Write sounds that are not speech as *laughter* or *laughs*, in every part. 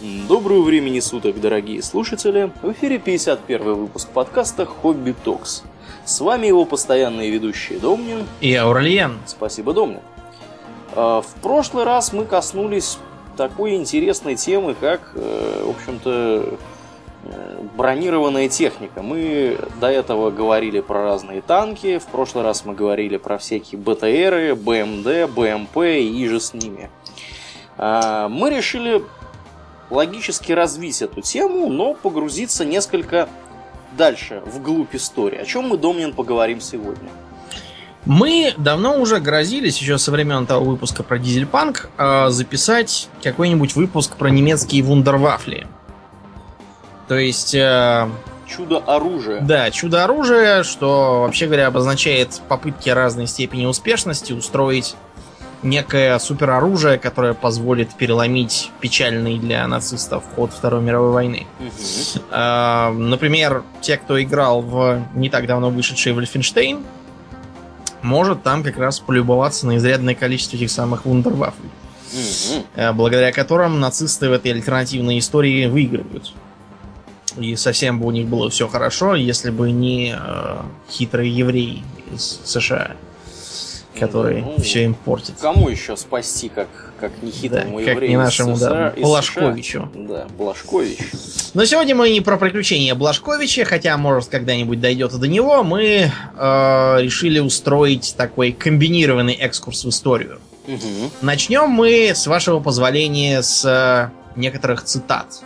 Доброго времени суток, дорогие слушатели! В эфире 51 выпуск подкаста «Хобби Токс». С вами его постоянные ведущие Домнин и Аурельян. Спасибо, Домнин. А, в прошлый раз мы коснулись такой интересной темы, как, э, в общем-то, э, бронированная техника. Мы до этого говорили про разные танки, в прошлый раз мы говорили про всякие БТРы, БМД, БМП и же с ними. А, мы решили логически развить эту тему, но погрузиться несколько дальше, вглубь истории. О чем мы, Домнин, поговорим сегодня? Мы давно уже грозились, еще со времен того выпуска про дизельпанк, а, записать какой-нибудь выпуск про немецкие вундервафли. То есть... Э, чудо-оружие. Да, чудо-оружие, что, вообще говоря, обозначает попытки разной степени успешности устроить некое супероружие, которое позволит переломить печальный для нацистов ход Второй мировой войны. Угу. А, например, те, кто играл в не так давно вышедший Вольфенштейн, может там как раз полюбоваться на изрядное количество этих самых вундервафлей. Угу. Благодаря которым нацисты в этой альтернативной истории выигрывают. И совсем бы у них было все хорошо, если бы не э, хитрый еврей из США который ну, все им портит. Кому еще спасти, как, как нехитрому да, как не нашему, да, Блажковичу. Да, Блажкович. Но сегодня мы не про приключения Блажковича, хотя, может, когда-нибудь дойдет до него. Мы э, решили устроить такой комбинированный экскурс в историю. Угу. Начнем мы, с вашего позволения, с э, некоторых цитат.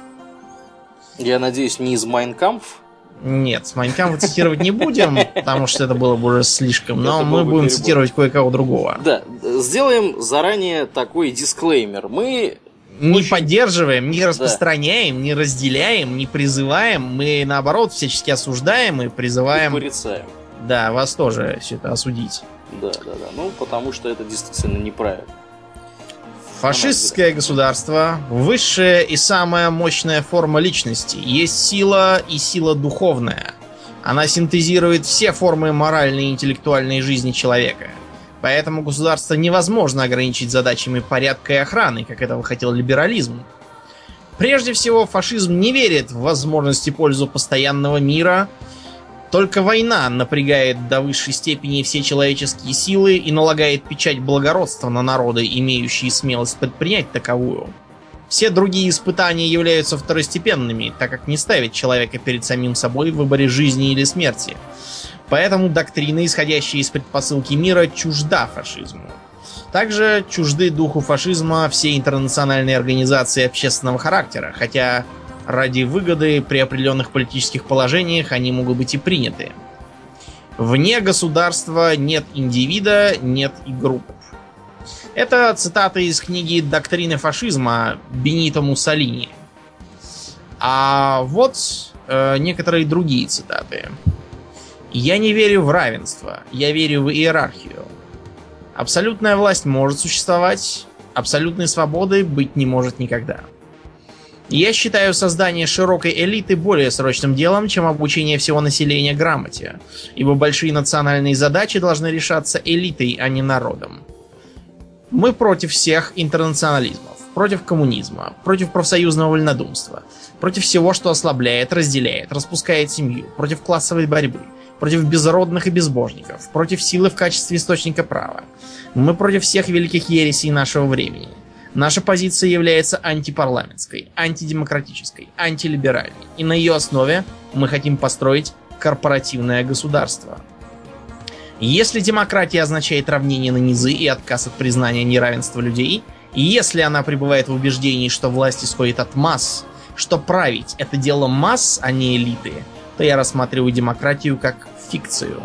Я надеюсь, не из Майнкампф? Нет, с Майнкамфа цитировать не будем, *laughs* потому что это было бы уже слишком, но мы будем цитировать кое-кого другого. Да, сделаем заранее такой дисклеймер. Мы не очень... поддерживаем, не распространяем, да. не разделяем, не призываем. Мы, наоборот, всячески осуждаем и призываем... И порицаем. Да, вас тоже все это осудить. Да, да, да. Ну, потому что это действительно неправильно. Фашистское государство – высшая и самая мощная форма личности. Есть сила и сила духовная. Она синтезирует все формы моральной и интеллектуальной жизни человека. Поэтому государство невозможно ограничить задачами порядка и охраны, как этого хотел либерализм. Прежде всего, фашизм не верит в возможности пользу постоянного мира – только война напрягает до высшей степени все человеческие силы и налагает печать благородства на народы, имеющие смелость предпринять таковую. Все другие испытания являются второстепенными, так как не ставят человека перед самим собой в выборе жизни или смерти. Поэтому доктрина, исходящая из предпосылки мира, чужда фашизму. Также чужды духу фашизма все интернациональные организации общественного характера, хотя Ради выгоды при определенных политических положениях они могут быть и приняты. Вне государства нет индивида, нет и групп. Это цитата из книги «Доктрины фашизма» Бенито Муссолини. А вот э, некоторые другие цитаты. «Я не верю в равенство, я верю в иерархию. Абсолютная власть может существовать, абсолютной свободы быть не может никогда». Я считаю создание широкой элиты более срочным делом, чем обучение всего населения грамоте, ибо большие национальные задачи должны решаться элитой, а не народом. Мы против всех интернационализмов, против коммунизма, против профсоюзного вольнодумства, против всего, что ослабляет, разделяет, распускает семью, против классовой борьбы, против безродных и безбожников, против силы в качестве источника права. Мы против всех великих ересей нашего времени – Наша позиция является антипарламентской, антидемократической, антилиберальной. И на ее основе мы хотим построить корпоративное государство. Если демократия означает равнение на низы и отказ от признания неравенства людей, и если она пребывает в убеждении, что власть исходит от масс, что править это дело масс, а не элиты, то я рассматриваю демократию как фикцию.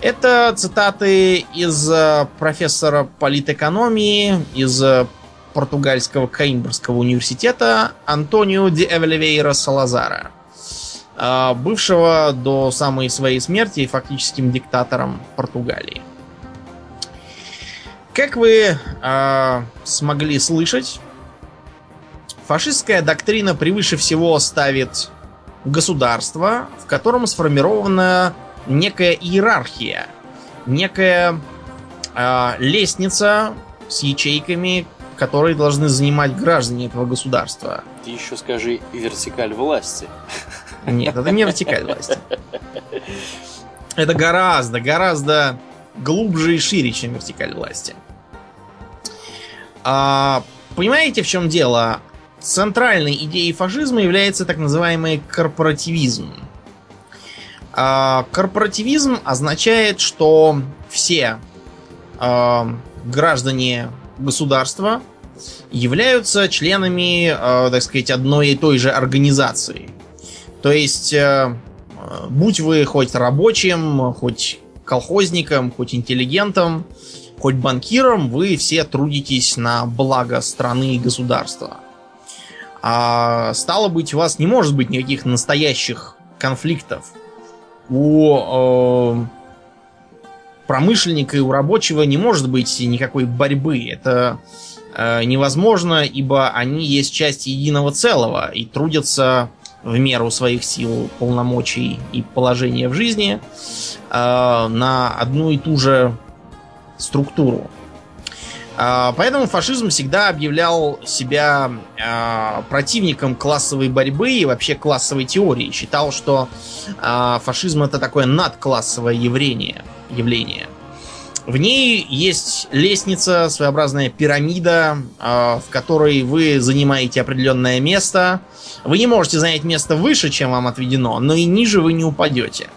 Это цитаты из э, профессора политэкономии, из э, португальского Каимбрского университета Антонио де Эвелевейра Салазара, э, бывшего до самой своей смерти фактическим диктатором Португалии. Как вы э, смогли слышать, фашистская доктрина превыше всего ставит государство, в котором сформирована некая иерархия, некая э, лестница с ячейками, которые должны занимать граждане этого государства. Ты еще скажи вертикаль власти. Нет, это не вертикаль власти. Это гораздо, гораздо глубже и шире, чем вертикаль власти. А, понимаете, в чем дело? Центральной идеей фашизма является так называемый корпоративизм. А, корпоративизм означает, что все а, граждане государства являются членами, а, так сказать, одной и той же организации. То есть, а, будь вы хоть рабочим, хоть колхозником, хоть интеллигентом, хоть банкиром, вы все трудитесь на благо страны и государства. А стало быть, у вас не может быть никаких настоящих конфликтов. У э, промышленника и у рабочего не может быть никакой борьбы. Это э, невозможно, ибо они есть часть единого целого и трудятся в меру своих сил, полномочий и положения в жизни э, на одну и ту же структуру. Э, поэтому фашизм всегда объявлял себя э, противником классовой борьбы и вообще классовой теории. Считал, что э, фашизм это такое надклассовое явление. явление. В ней есть лестница, своеобразная пирамида, в которой вы занимаете определенное место. Вы не можете занять место выше, чем вам отведено, но и ниже вы не упадете.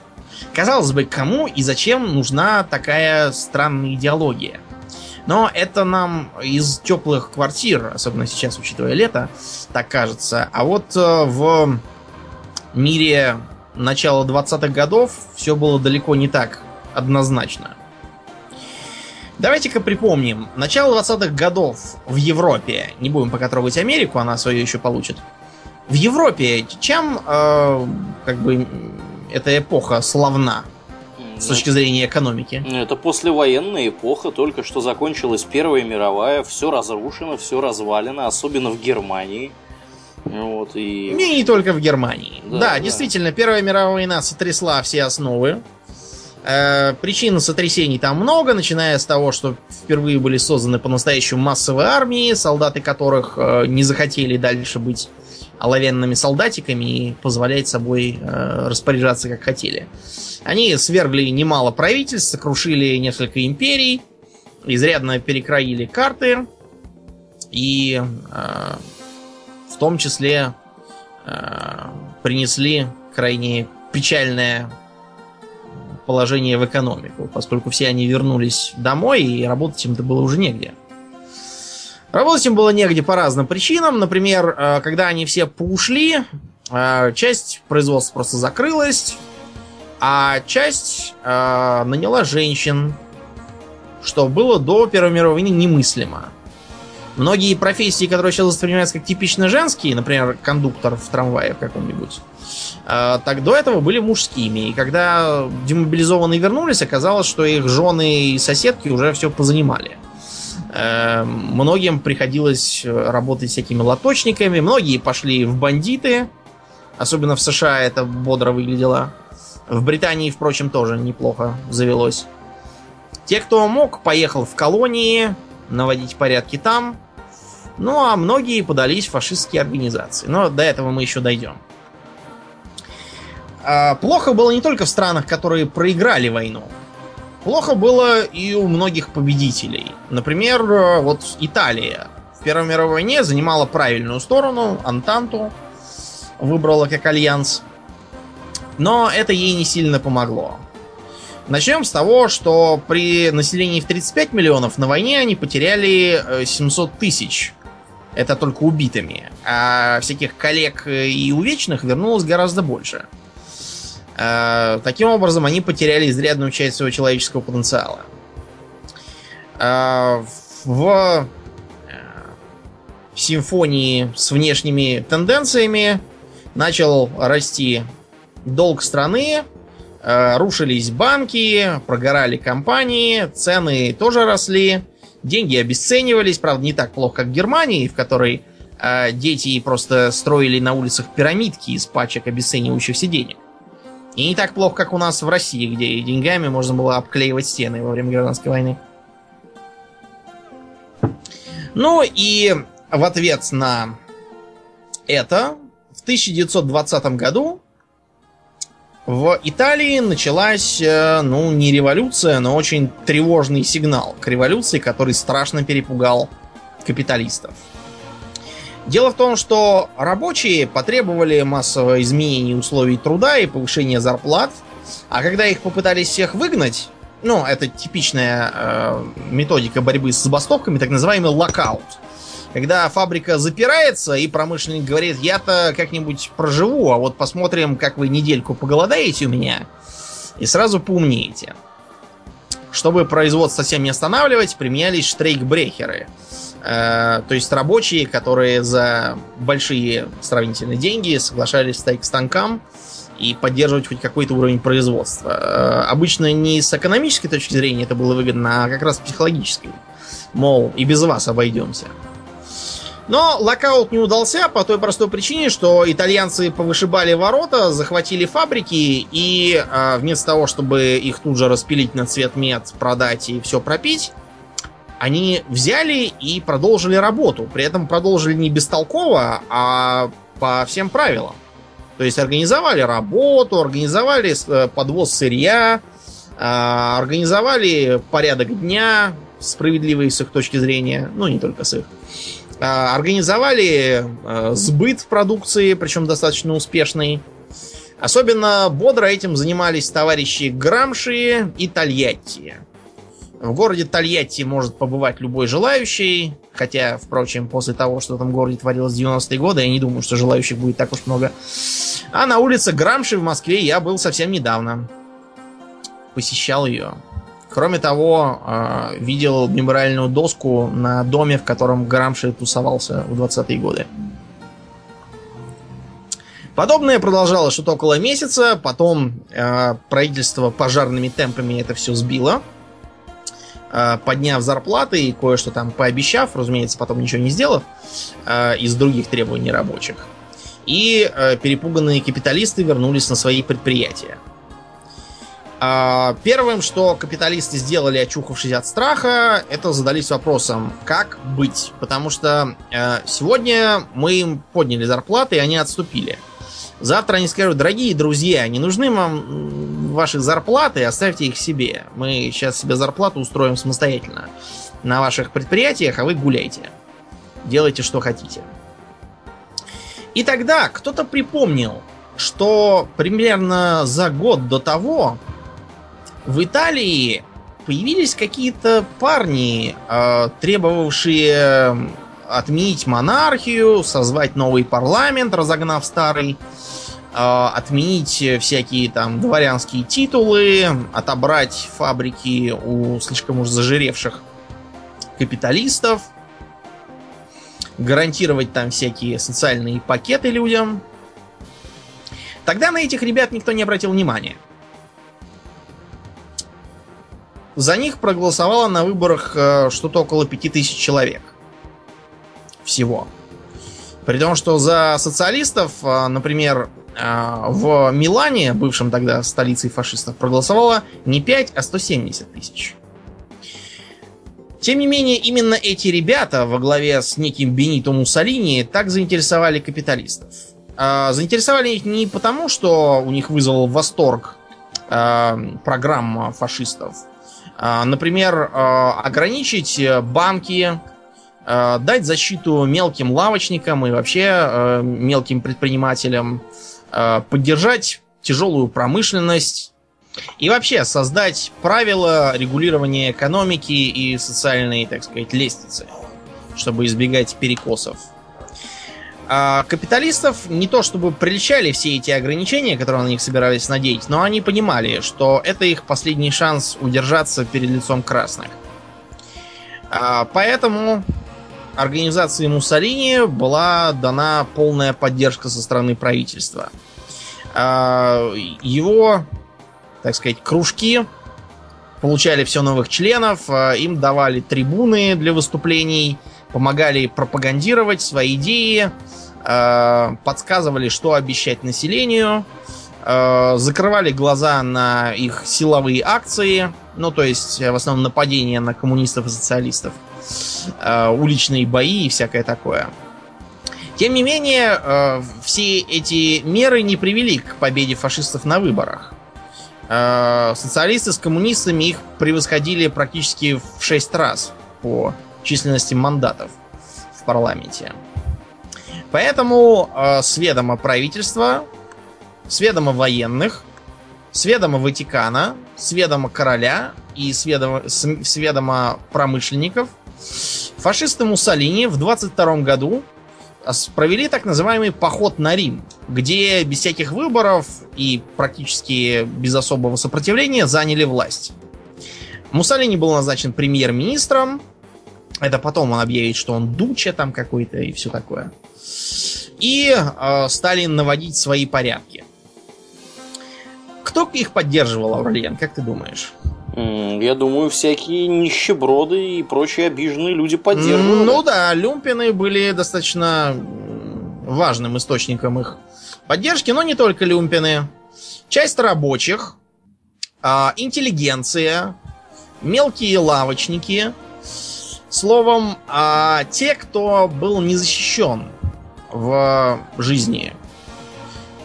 Казалось бы, кому и зачем нужна такая странная идеология? Но это нам из теплых квартир, особенно сейчас, учитывая лето, так кажется. А вот э, в мире начала 20-х годов все было далеко не так однозначно. Давайте-ка припомним. Начало 20-х годов в Европе. Не будем пока трогать Америку, она свое еще получит. В Европе чем э, как бы эта эпоха славна с точки зрения экономики? Это послевоенная эпоха, только что закончилась Первая мировая, все разрушено, все развалено, особенно в Германии. Вот, и... и не только в Германии. Да, да, да, действительно, Первая мировая война сотрясла все основы Э, причин сотрясений там много, начиная с того, что впервые были созданы по-настоящему массовые армии, солдаты которых э, не захотели дальше быть оловянными солдатиками и позволять собой э, распоряжаться как хотели. Они свергли немало правительств, сокрушили несколько империй, изрядно перекроили карты и э, в том числе э, принесли крайне печальное положение в экономику, поскольку все они вернулись домой, и работать им-то было уже негде. Работать им было негде по разным причинам. Например, э, когда они все поушли, э, часть производства просто закрылась, а часть э, наняла женщин, что было до Первой мировой войны немыслимо. Многие профессии, которые сейчас воспринимаются как типично женские, например, кондуктор в трамвае каком-нибудь, а, так до этого были мужскими. И когда демобилизованные вернулись, оказалось, что их жены и соседки уже все позанимали. Э, многим приходилось работать всякими лоточниками, многие пошли в бандиты, особенно в США это бодро выглядело. В Британии, впрочем, тоже неплохо завелось. Те, кто мог, поехал в колонии, наводить порядки там. Ну, а многие подались в фашистские организации. Но до этого мы еще дойдем. А, плохо было не только в странах, которые проиграли войну. Плохо было и у многих победителей. Например, э, вот Италия в Первой мировой войне занимала правильную сторону, Антанту выбрала как альянс. Но это ей не сильно помогло. Начнем с того, что при населении в 35 миллионов на войне они потеряли 700 э, тысяч. Это только убитыми. А всяких коллег и увечных вернулось гораздо больше. Э, таким образом, они потеряли изрядную часть своего человеческого потенциала. Э, в э, симфонии с внешними тенденциями начал расти долг страны, рушились банки, прогорали компании, цены тоже росли, деньги обесценивались, правда, не так плохо, как в Германии, в которой дети просто строили на улицах пирамидки из пачек обесценивающихся денег. И не так плохо, как у нас в России, где деньгами можно было обклеивать стены во время гражданской войны. Ну и в ответ на это в 1920 году в Италии началась, э, ну, не революция, но очень тревожный сигнал к революции, который страшно перепугал капиталистов. Дело в том, что рабочие потребовали массового изменения условий труда и повышения зарплат, а когда их попытались всех выгнать, ну, это типичная э, методика борьбы с забастовками, так называемый локаут. Когда фабрика запирается, и промышленник говорит, я-то как-нибудь проживу, а вот посмотрим, как вы недельку поголодаете у меня, и сразу поумнеете. Чтобы производство совсем не останавливать, применялись штрейкбрехеры. Э, то есть рабочие, которые за большие сравнительные деньги соглашались стать к станкам и поддерживать хоть какой-то уровень производства. Э, обычно не с экономической точки зрения это было выгодно, а как раз психологической. Мол, и без вас обойдемся. Но локаут не удался по той простой причине, что итальянцы повышибали ворота, захватили фабрики и э, вместо того, чтобы их тут же распилить на цветмет, продать и все пропить, они взяли и продолжили работу. При этом продолжили не бестолково, а по всем правилам. То есть организовали работу, организовали э, подвоз сырья, а, организовали порядок дня, справедливый с их точки зрения, ну не только с их. А, организовали э, сбыт продукции, причем достаточно успешный. Особенно бодро этим занимались товарищи Грамши и Тольятти. В городе Тольятти может побывать любой желающий. Хотя, впрочем, после того, что в этом городе творилось в 90-е годы, я не думаю, что желающих будет так уж много. А на улице Грамши в Москве я был совсем недавно. Посещал ее. Кроме того, э, видел мемориальную доску на доме, в котором Грамши тусовался в 20-е годы. Подобное продолжалось что-то около месяца, потом э, правительство пожарными темпами это все сбило. Э, подняв зарплаты и кое-что там пообещав, разумеется, потом ничего не сделав, э, из других требований рабочих. И э, перепуганные капиталисты вернулись на свои предприятия. А, первым, что капиталисты сделали, очухавшись от страха, это задались вопросом, как быть. Потому что сегодня мы им подняли зарплаты, и они отступили. Завтра они скажут, дорогие друзья, не нужны вам ваши зарплаты, оставьте их себе. Мы сейчас себе зарплату устроим самостоятельно на ваших предприятиях, а вы гуляйте. Делайте, что хотите. И тогда кто-то припомнил, что примерно за год до того в Италии появились какие-то парни, э, требовавшие отменить монархию, созвать новый парламент, разогнав старый, э, отменить всякие там дворянские титулы, отобрать фабрики у слишком уж зажиревших капиталистов, гарантировать там всякие социальные пакеты людям. Тогда на этих ребят никто не обратил внимания. За них проголосовало на выборах э, что-то около 5000 человек всего. При том, что за социалистов, а, например, а, в Милане, бывшем тогда столицей фашистов, проголосовало не 5, а 170 тысяч. Тем не менее, именно эти ребята во главе с неким Бенито Муссолини так заинтересовали капиталистов. А, заинтересовали их не потому, что у них вызвал восторг программа фашистов. Например, ограничить банки, Э, дать защиту мелким лавочникам и вообще э, мелким предпринимателям, э, поддержать тяжелую промышленность и вообще создать правила регулирования экономики и социальной, так сказать, лестницы, чтобы избегать перекосов. А капиталистов не то чтобы приличали все эти ограничения, которые на них собирались надеть, но они понимали, что это их последний шанс удержаться перед лицом красных. А, поэтому организации Муссолини была дана полная поддержка со стороны правительства. А, его, так сказать, кружки получали все новых членов, им давали трибуны для выступлений, помогали пропагандировать свои идеи, а, подсказывали, что обещать населению, закрывали глаза на их силовые акции, ну то есть в основном нападения на коммунистов и социалистов – э, уличные бои и всякое такое. Тем не менее, э, все эти меры не привели к победе фашистов на выборах. Э, социалисты с коммунистами их превосходили практически в 6 раз по численности мандатов в парламенте. Поэтому э, с ведома правительства, с ведома военных, с ведома Ватикана, с ведома короля и с ведома, с, с ведома промышленников фашисты Муссолини в 22 году провели так называемый поход на Рим, где без всяких выборов и практически без особого сопротивления заняли власть. Муссолини был назначен премьер-министром. Это потом он объявит, что он дуча там какой-то и все такое. И э, стали наводить свои порядки. Кто их поддерживал, Аурлиен, как ты думаешь? Я думаю, всякие нищеброды и прочие обиженные люди поддерживали. Ну да, люмпины были достаточно важным источником их поддержки, но не только люмпины. Часть рабочих, а, интеллигенция, мелкие лавочники. Словом, а, те, кто был не защищен в жизни.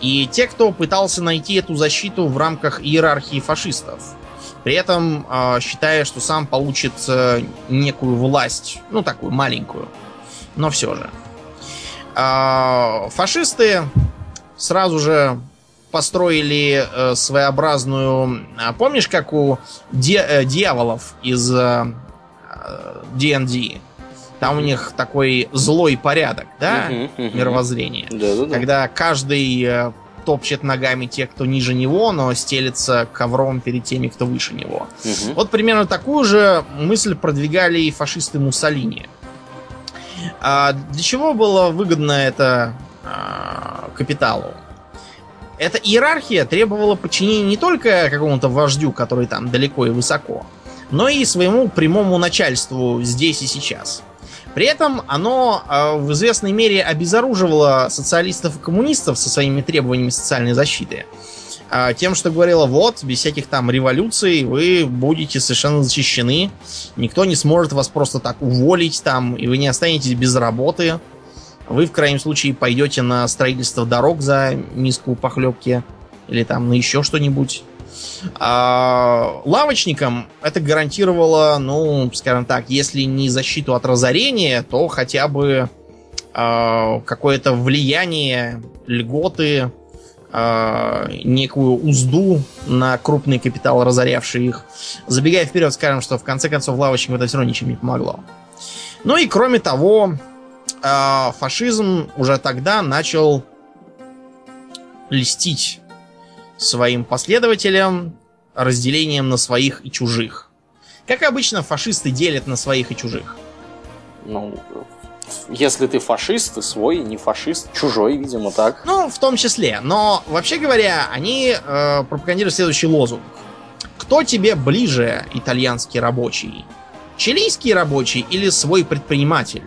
И те, кто пытался найти эту защиту в рамках иерархии фашистов. При этом э, считая, что сам получит э, некую власть, ну такую маленькую, но все же. Э, фашисты сразу же построили э, своеобразную... Э, помнишь, как у де, э, дьяволов из э, D&D? Там у них такой злой порядок, да, uh-huh, uh-huh. мировоззрение. Да-да-да. Когда каждый э, топчет ногами тех, кто ниже него, но стелится ковром перед теми, кто выше него. Угу. Вот примерно такую же мысль продвигали и фашисты Муссолини. А для чего было выгодно это а, капиталу? Эта иерархия требовала подчинения не только какому-то вождю, который там далеко и высоко, но и своему прямому начальству здесь и сейчас. При этом оно э, в известной мере обезоруживало социалистов и коммунистов со своими требованиями социальной защиты. Э, тем, что говорило, вот, без всяких там революций вы будете совершенно защищены. Никто не сможет вас просто так уволить там, и вы не останетесь без работы. Вы, в крайнем случае, пойдете на строительство дорог за миску похлебки или там на еще что-нибудь. А лавочникам это гарантировало, ну, скажем так, если не защиту от разорения, то хотя бы а, какое-то влияние, льготы, а, некую узду на крупный капитал, разорявший их. Забегая вперед, скажем, что в конце концов лавочникам это все равно ничем не помогло. Ну и кроме того, а, фашизм уже тогда начал льстить своим последователям разделением на своих и чужих. Как обычно, фашисты делят на своих и чужих. Ну, если ты фашист, ты свой, не фашист, чужой, видимо, так. Ну, в том числе. Но, вообще говоря, они э, пропагандируют следующий лозунг. Кто тебе ближе, итальянский рабочий? Чилийский рабочий или свой предприниматель?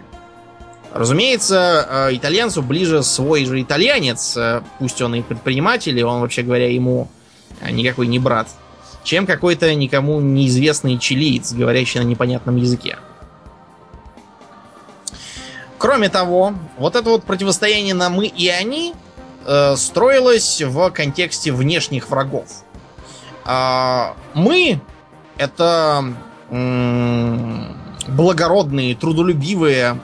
Разумеется, э, итальянцу ближе свой же итальянец, э, пусть он и предприниматель, и он, вообще говоря, ему э, никакой не брат, чем какой-то никому неизвестный чилиец, говорящий на непонятном языке. Кроме того, вот это вот противостояние на мы и они строилось в контексте внешних врагов. А, мы это благородные, трудолюбивые,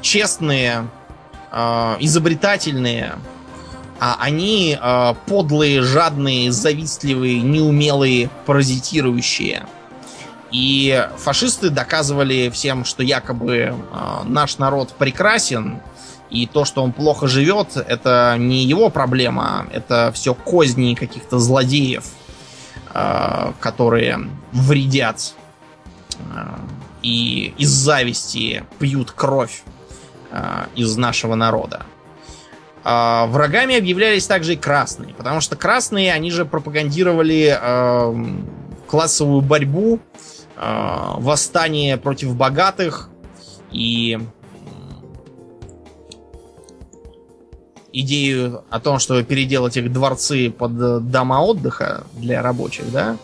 честные, а, изобретательные, а они а, подлые, жадные, завистливые, неумелые, паразитирующие. И фашисты доказывали всем, что якобы а, наш народ прекрасен, и то, что он плохо живет, это не его проблема, это все козни каких-то злодеев, которые вредят и из зависти пьют кровь э, из нашего народа. Э, врагами объявлялись также и красные, потому что красные, они же пропагандировали э, классовую борьбу, э, восстание против богатых и идею о том, чтобы переделать их дворцы под дома отдыха для рабочих, да?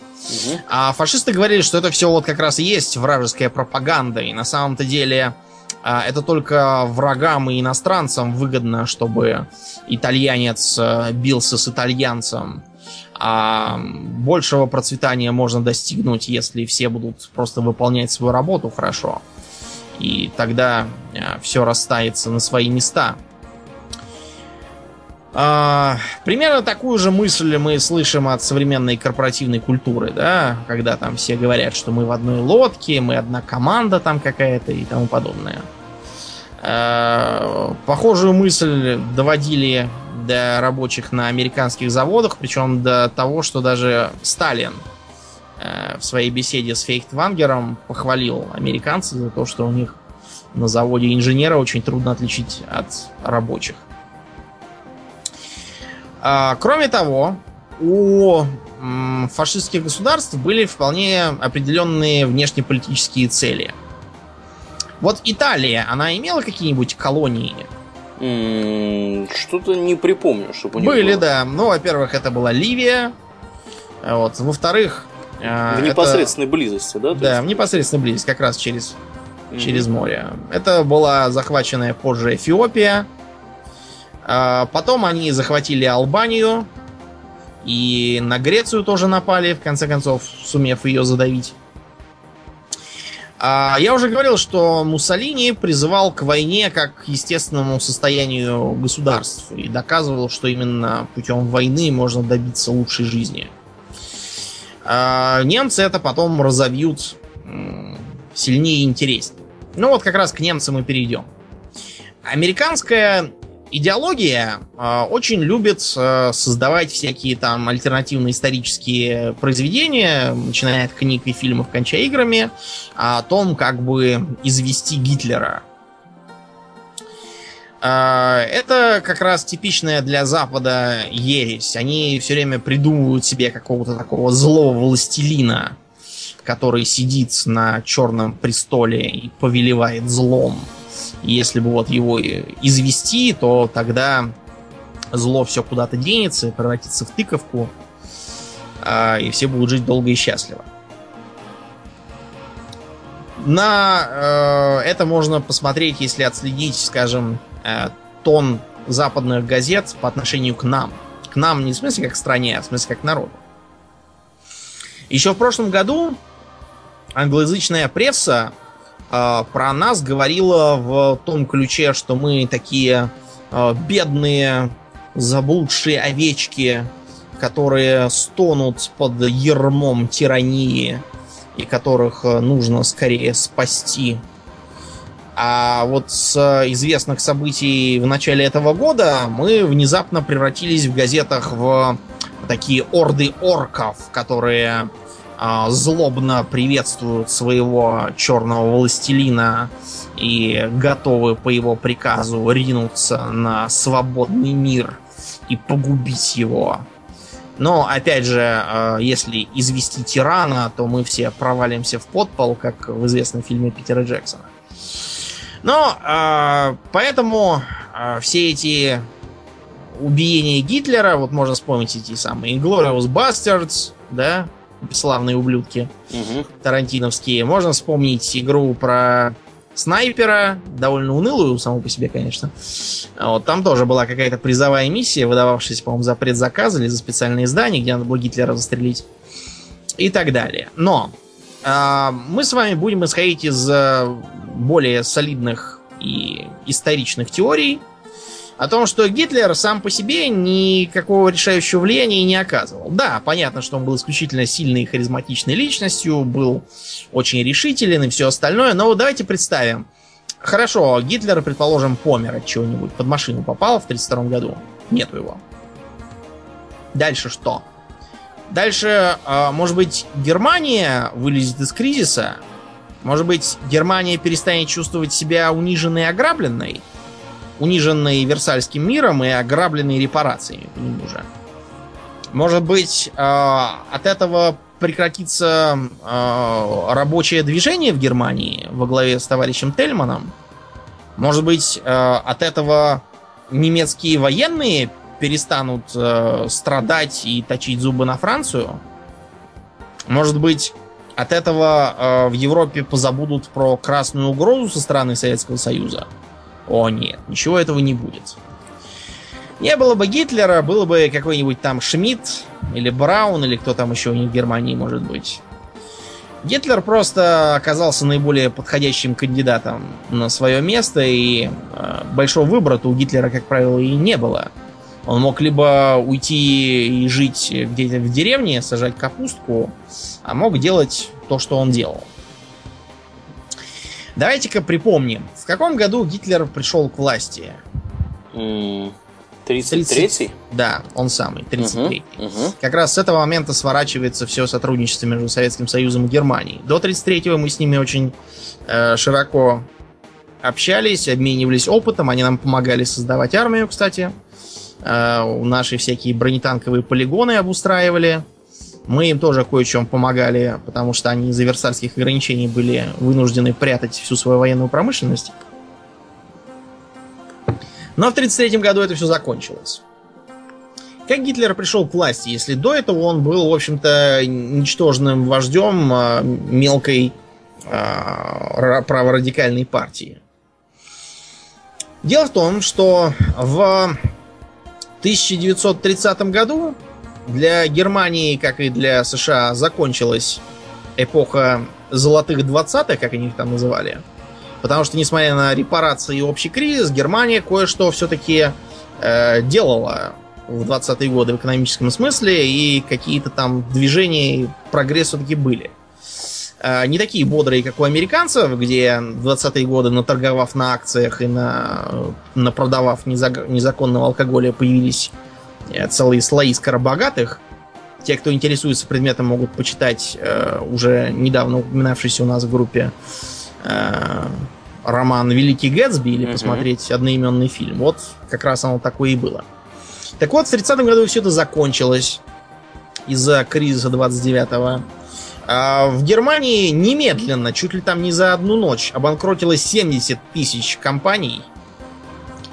А фашисты говорили, что это все вот как раз и есть вражеская пропаганда. И на самом-то деле а, это только врагам и иностранцам выгодно, чтобы итальянец э, бился с итальянцем. А большего процветания можно достигнуть, если все будут просто выполнять свою работу хорошо. И тогда э, все расставится на свои места. А, примерно такую же мысль мы слышим от современной корпоративной культуры, да, когда там все говорят, что мы в одной лодке, мы одна команда там какая-то и тому подобное. А, похожую мысль доводили до рабочих на американских заводах, причем до того, что даже Сталин э, в своей беседе с Фейхтвангером похвалил американцев за то, что у них на заводе инженера очень трудно отличить от рабочих. А, кроме того, у фашистских государств были вполне определенные внешнеполитические цели. Вот Италия, она имела какие-нибудь колонии? Что-то не припомню, чтобы у Были, было. да. Ну, во-первых, это была Ливия. Вот. Во-вторых... А, в непосредственной это... близости, да? Да, в непосредственной близости, как раз через, mm-hmm. через море. Это была захваченная позже Эфиопия. А, потом они захватили Албанию и на Грецию тоже напали, в конце концов, сумев ее задавить. А, я уже говорил, что Муссолини призывал к войне как к естественному состоянию государств и доказывал, что именно путем войны можно добиться лучшей жизни. А, немцы это потом разовьют сильнее и интереснее. Ну вот как раз к немцам мы перейдем. Американская идеология э, очень любит э, создавать всякие там альтернативные исторические произведения, начиная от книг и фильмов, кончая играми, о том, как бы извести Гитлера. Э, это как раз типичная для Запада ересь. Они все время придумывают себе какого-то такого злого властелина, который сидит на черном престоле и повелевает злом. Если бы вот его извести, то тогда зло все куда-то денется, превратится в тыковку, а, и все будут жить долго и счастливо. На э, это можно посмотреть, если отследить, скажем, э, тон западных газет по отношению к нам. К нам не в смысле как к стране, а в смысле как к народу. Еще в прошлом году англоязычная пресса э, про нас говорила в том ключе, что мы такие э, бедные, заблудшие овечки, которые стонут под ермом тирании и которых э, нужно скорее спасти. А вот с известных событий в начале этого года мы внезапно превратились в газетах в такие орды орков, которые злобно приветствуют своего черного властелина и готовы по его приказу ринуться на свободный мир и погубить его. Но, опять же, а, если извести тирана, то мы все провалимся в подпол, как в известном фильме Питера Джексона. Но, а, поэтому все эти убиения Гитлера, вот можно вспомнить эти самые Inglourious Bastards, да, славные ублюдки угу. тарантиновские. Можно вспомнить игру про снайпера, довольно унылую саму по себе, конечно. Вот, там тоже была какая-то призовая миссия, выдававшаяся, по-моему, за предзаказ или за специальные издания, где надо было Гитлера застрелить. И так далее. Но э, мы с вами будем исходить из э, более солидных и историчных теорий, о том, что Гитлер сам по себе никакого решающего влияния не оказывал. Да, понятно, что он был исключительно сильной и харизматичной личностью, был очень решителен и все остальное, но давайте представим. Хорошо, Гитлер, предположим, помер от чего-нибудь, под машину попал в 1932 году. Нету его. Дальше что? Дальше, а, может быть, Германия вылезет из кризиса? Может быть, Германия перестанет чувствовать себя униженной и ограбленной? Униженный Версальским миром и ограбленный репарациями по нему же. Может быть, э, от этого прекратится э, рабочее движение в Германии во главе с товарищем Тельманом? Может быть, э, от этого немецкие военные перестанут страдать и точить зубы на Францию? Может быть, от этого в Европе позабудут про красную угрозу со стороны Советского Союза? О нет, ничего этого не будет. Не было бы Гитлера, было бы какой-нибудь там Шмидт или Браун, или кто там еще у них в Германии может быть. Гитлер просто оказался наиболее подходящим кандидатом на свое место, и э, большого выбора-то у Гитлера, как правило, и не было. Он мог либо уйти и жить где-то в деревне, сажать капустку, а мог делать то, что он делал. Давайте-ка припомним, в каком году Гитлер пришел к власти? 33-й? Да, он самый, 33-й. Угу, угу. Как раз с этого момента сворачивается все сотрудничество между Советским Союзом и Германией. До 33-го мы с ними очень э, широко общались, обменивались опытом, они нам помогали создавать армию, кстати. Э, наши всякие бронетанковые полигоны обустраивали. Мы им тоже кое-чем помогали, потому что они из-за версальских ограничений были вынуждены прятать всю свою военную промышленность. Но в 1933 году это все закончилось. Как Гитлер пришел к власти, если до этого он был, в общем-то, ничтожным вождем а, мелкой а, праворадикальной партии? Дело в том, что в 1930 году для Германии, как и для США, закончилась эпоха золотых двадцатых, как они их там называли. Потому что, несмотря на репарации и общий кризис, Германия кое-что все-таки э, делала в 20-е годы в экономическом смысле, и какие-то там движения и прогресс все-таки были. Э, не такие бодрые, как у американцев, где в 20-е годы, наторговав на акциях и на, на продавав незаконного алкоголя, появились э, целые слои скоробогатых. Те, кто интересуется предметом, могут почитать э, уже недавно упоминавшийся у нас в группе э, роман Великий Гэтсби или посмотреть одноименный фильм. Вот как раз оно такое и было. Так вот, в 30-м году все это закончилось из-за кризиса 29-го. А в Германии немедленно, чуть ли там не за одну ночь, обанкротилось 70 тысяч компаний.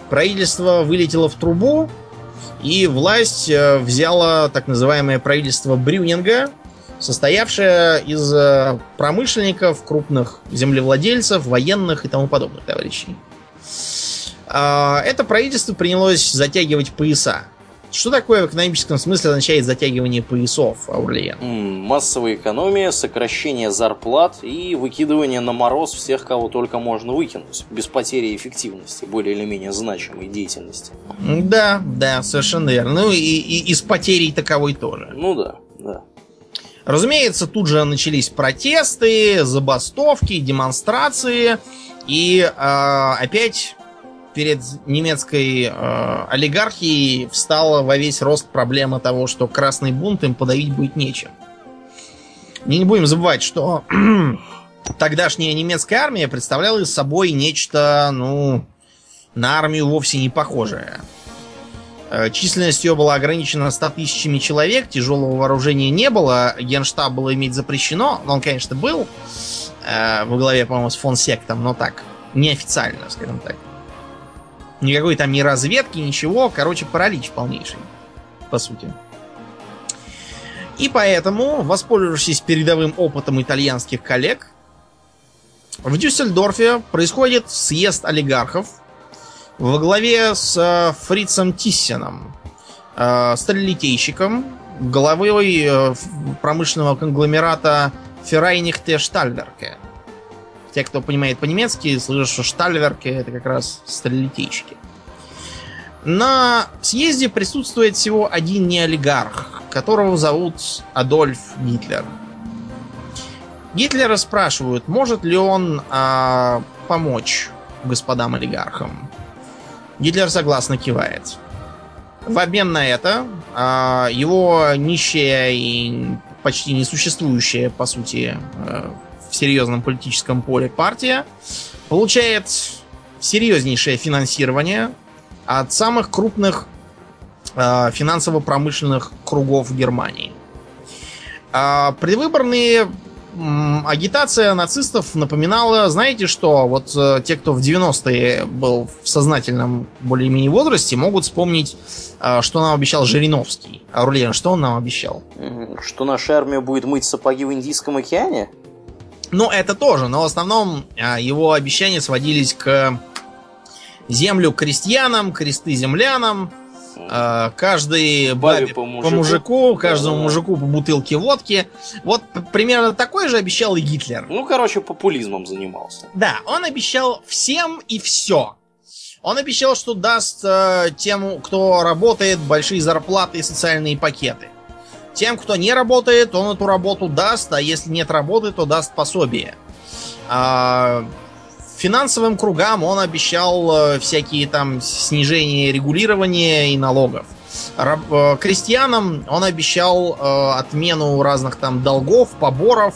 Правительство вылетело в трубу, и власть э, взяла так называемое правительство Брюнинга, состоявшая из э, промышленников, крупных землевладельцев, военных и тому подобных товарищей. А, это правительство принялось затягивать пояса. Что такое в экономическом смысле означает затягивание поясов, Аурлиен? Массовая экономия, сокращение зарплат и выкидывание на мороз всех, кого только можно выкинуть, без потери эффективности, более или менее значимой деятельности. Да, да, совершенно верно. Ну и, и, и с потерей таковой тоже. Ну да, да. Разумеется, тут же начались протесты, забастовки, демонстрации. И э, опять перед немецкой э, олигархией встала во весь рост проблема того, что красный бунт им подавить будет нечем. Не будем забывать, что *clears throat* тогдашняя немецкая армия представляла собой нечто, ну, на армию вовсе не похожее. Э, численность ее была ограничена 100 тысячами человек, тяжелого вооружения не было, генштаб было иметь запрещено, он, конечно, был э, во главе, по-моему, с фон Сектом, но так, неофициально, скажем так. Никакой там ни разведки, ничего, короче, паралич полнейший, по сути. И поэтому, воспользовавшись передовым опытом итальянских коллег, в Дюссельдорфе происходит съезд олигархов, во главе с э, Фрицем Тиссеном, э, стрелетейщиком, главой э, промышленного конгломерата Ферайнихте Штальверке. Те, кто понимает по-немецки, слышат, что Штальверке это как раз стрелетейщики. На съезде присутствует всего один неолигарх, которого зовут Адольф Гитлер. Гитлера спрашивают, может ли он а, помочь господам олигархам. Гитлер согласно кивает. В обмен на это а, его нищая и почти несуществующая, по сути, э, в серьезном политическом поле партия получает серьезнейшее финансирование от самых крупных а, финансово-промышленных кругов Германии. А предвыборные агитация нацистов напоминала, знаете что, вот э, те, кто в 90-е был в сознательном более-менее возрасте, могут вспомнить, э, что нам обещал Жириновский. А Рулен, что он нам обещал? Что наша армия будет мыть сапоги в Индийском океане? Ну, это тоже, но в основном э, его обещания сводились к землю крестьянам, кресты землянам, а, каждый бабе по мужику, по мужику каждому да, мужику по бутылке водки. Вот примерно такой же обещал и Гитлер. Ну, короче, популизмом занимался. Да, он обещал всем и все. Он обещал, что даст э, тем, кто работает, большие зарплаты и социальные пакеты. Тем, кто не работает, он эту работу даст, а если нет работы, то даст пособие. А, финансовым кругам он обещал э, всякие там снижения регулирования и налогов. Э, крестьянам он обещал э, отмену разных там долгов, поборов,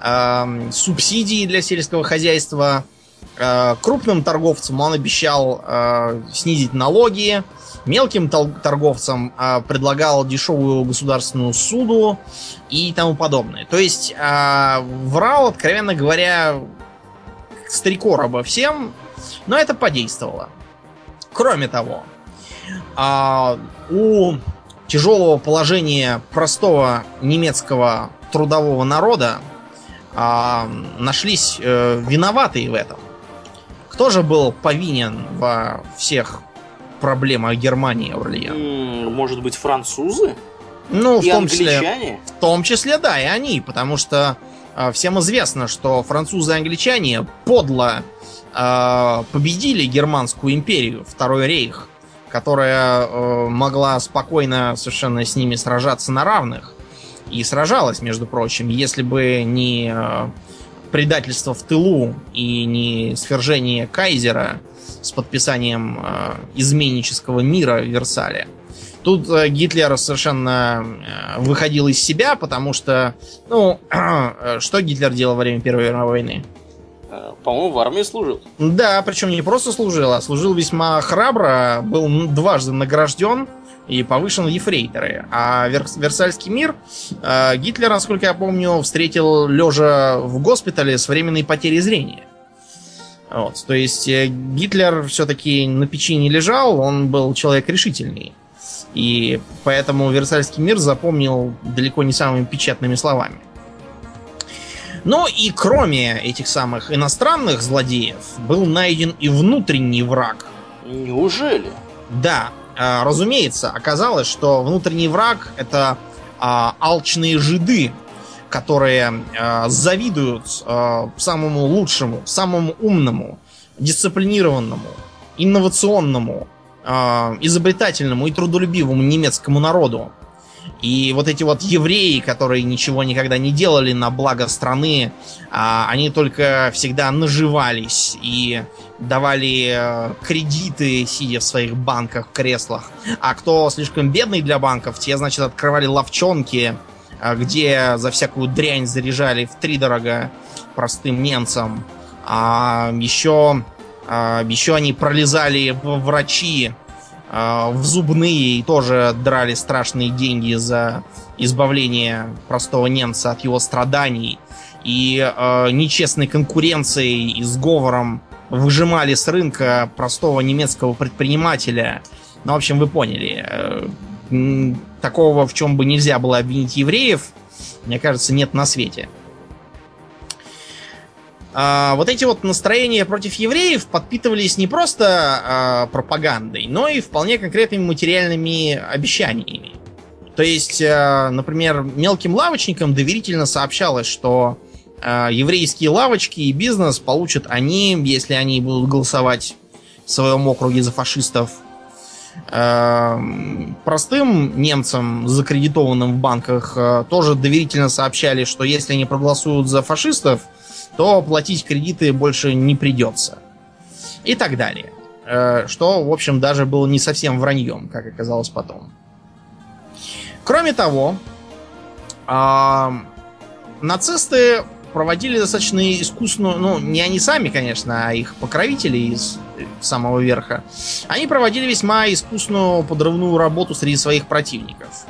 эм, субсидий для сельского хозяйства. Крупным торговцам он обещал снизить налоги, мелким торговцам предлагал дешевую государственную суду и тому подобное. То есть врал, откровенно говоря, старикор обо всем, но это подействовало. Кроме того, у тяжелого положения простого немецкого трудового народа нашлись э, виноватые в этом. Кто же был повинен во всех проблемах Германии, Аурлиен? Может быть, французы? Ну, и в том числе. В том числе, да, и они, потому что а, всем известно, что французы и англичане подло э, победили Германскую империю, Второй рейх, которая э, могла спокойно совершенно с ними сражаться на равных. И сражалась, между прочим, если бы не э, предательство в тылу и не свержение Кайзера с подписанием э, изменнического мира в Версале. Тут э, Гитлер совершенно э, выходил из себя, потому что, ну, *clears throat* что Гитлер делал во время Первой мировой войны? Э, по-моему, в армии служил. Да, причем не просто служил, а служил весьма храбро, был дважды награжден и повышен в ефрейторы. А Версальский мир Гитлер, насколько я помню, встретил лежа в госпитале с временной потерей зрения. Вот, то есть Гитлер все-таки на печи не лежал, он был человек решительный. И поэтому Версальский мир запомнил далеко не самыми печатными словами. Но и кроме этих самых иностранных злодеев был найден и внутренний враг. Неужели? Да, разумеется, оказалось, что внутренний враг это а, алчные жиды, которые а, завидуют самому лучшему, самому умному, дисциплинированному, инновационному, э, изобретательному и трудолюбивому немецкому народу. И вот эти вот евреи, которые ничего никогда не делали на благо страны, а, они только всегда наживались и давали э, кредиты, сидя в своих банках, креслах. А кто слишком бедный для банков, те, значит, открывали ловчонки, э, где за всякую дрянь заряжали в три дорого простым немцам. А еще а, еще они пролезали в врачи, а, в зубные и тоже драли страшные деньги за избавление простого немца от его страданий. И э, нечестной конкуренцией и сговором выжимали с рынка простого немецкого предпринимателя. Ну, в общем, вы поняли. Такого, в чем бы нельзя было обвинить евреев, мне кажется, нет на свете. А, вот эти вот настроения против евреев подпитывались не просто а, пропагандой, но и вполне конкретными материальными обещаниями. То есть, а, например, мелким лавочникам доверительно сообщалось, что а, еврейские лавочки и бизнес получат они, если они будут голосовать в своем округе за фашистов. А, простым немцам, закредитованным в банках, тоже доверительно сообщали, что если они проголосуют за фашистов, то платить кредиты больше не придется. И так далее. Э, что, в общем, даже было не совсем враньем, как оказалось потом. Кроме того, нацисты проводили достаточно искусную, ну, не они сами, конечно, а их покровители из самого верха, они проводили весьма искусную подрывную работу среди своих противников.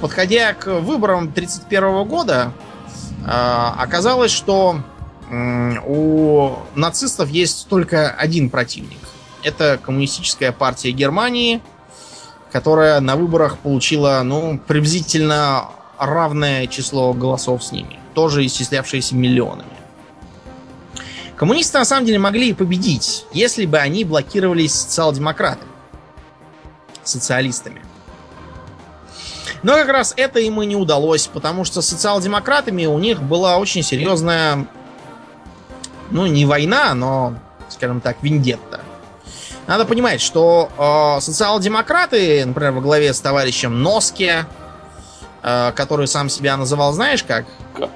Подходя к выборам 1931 года, А, оказалось, что у нацистов есть только один противник. Это коммунистическая партия Германии, которая на выборах получила, ну, приблизительно равное число голосов с ними, тоже исчислявшиеся миллионами. Коммунисты на самом деле могли и победить, если бы они блокировались социал-демократами, социалистами. Но как раз это им и не удалось, потому что социал-демократами у них была очень серьезная, ну, не война, но, скажем так, вендетта. Надо понимать, что э, социал-демократы, например, во главе с товарищем Носке, э, который сам себя называл, знаешь как? Как?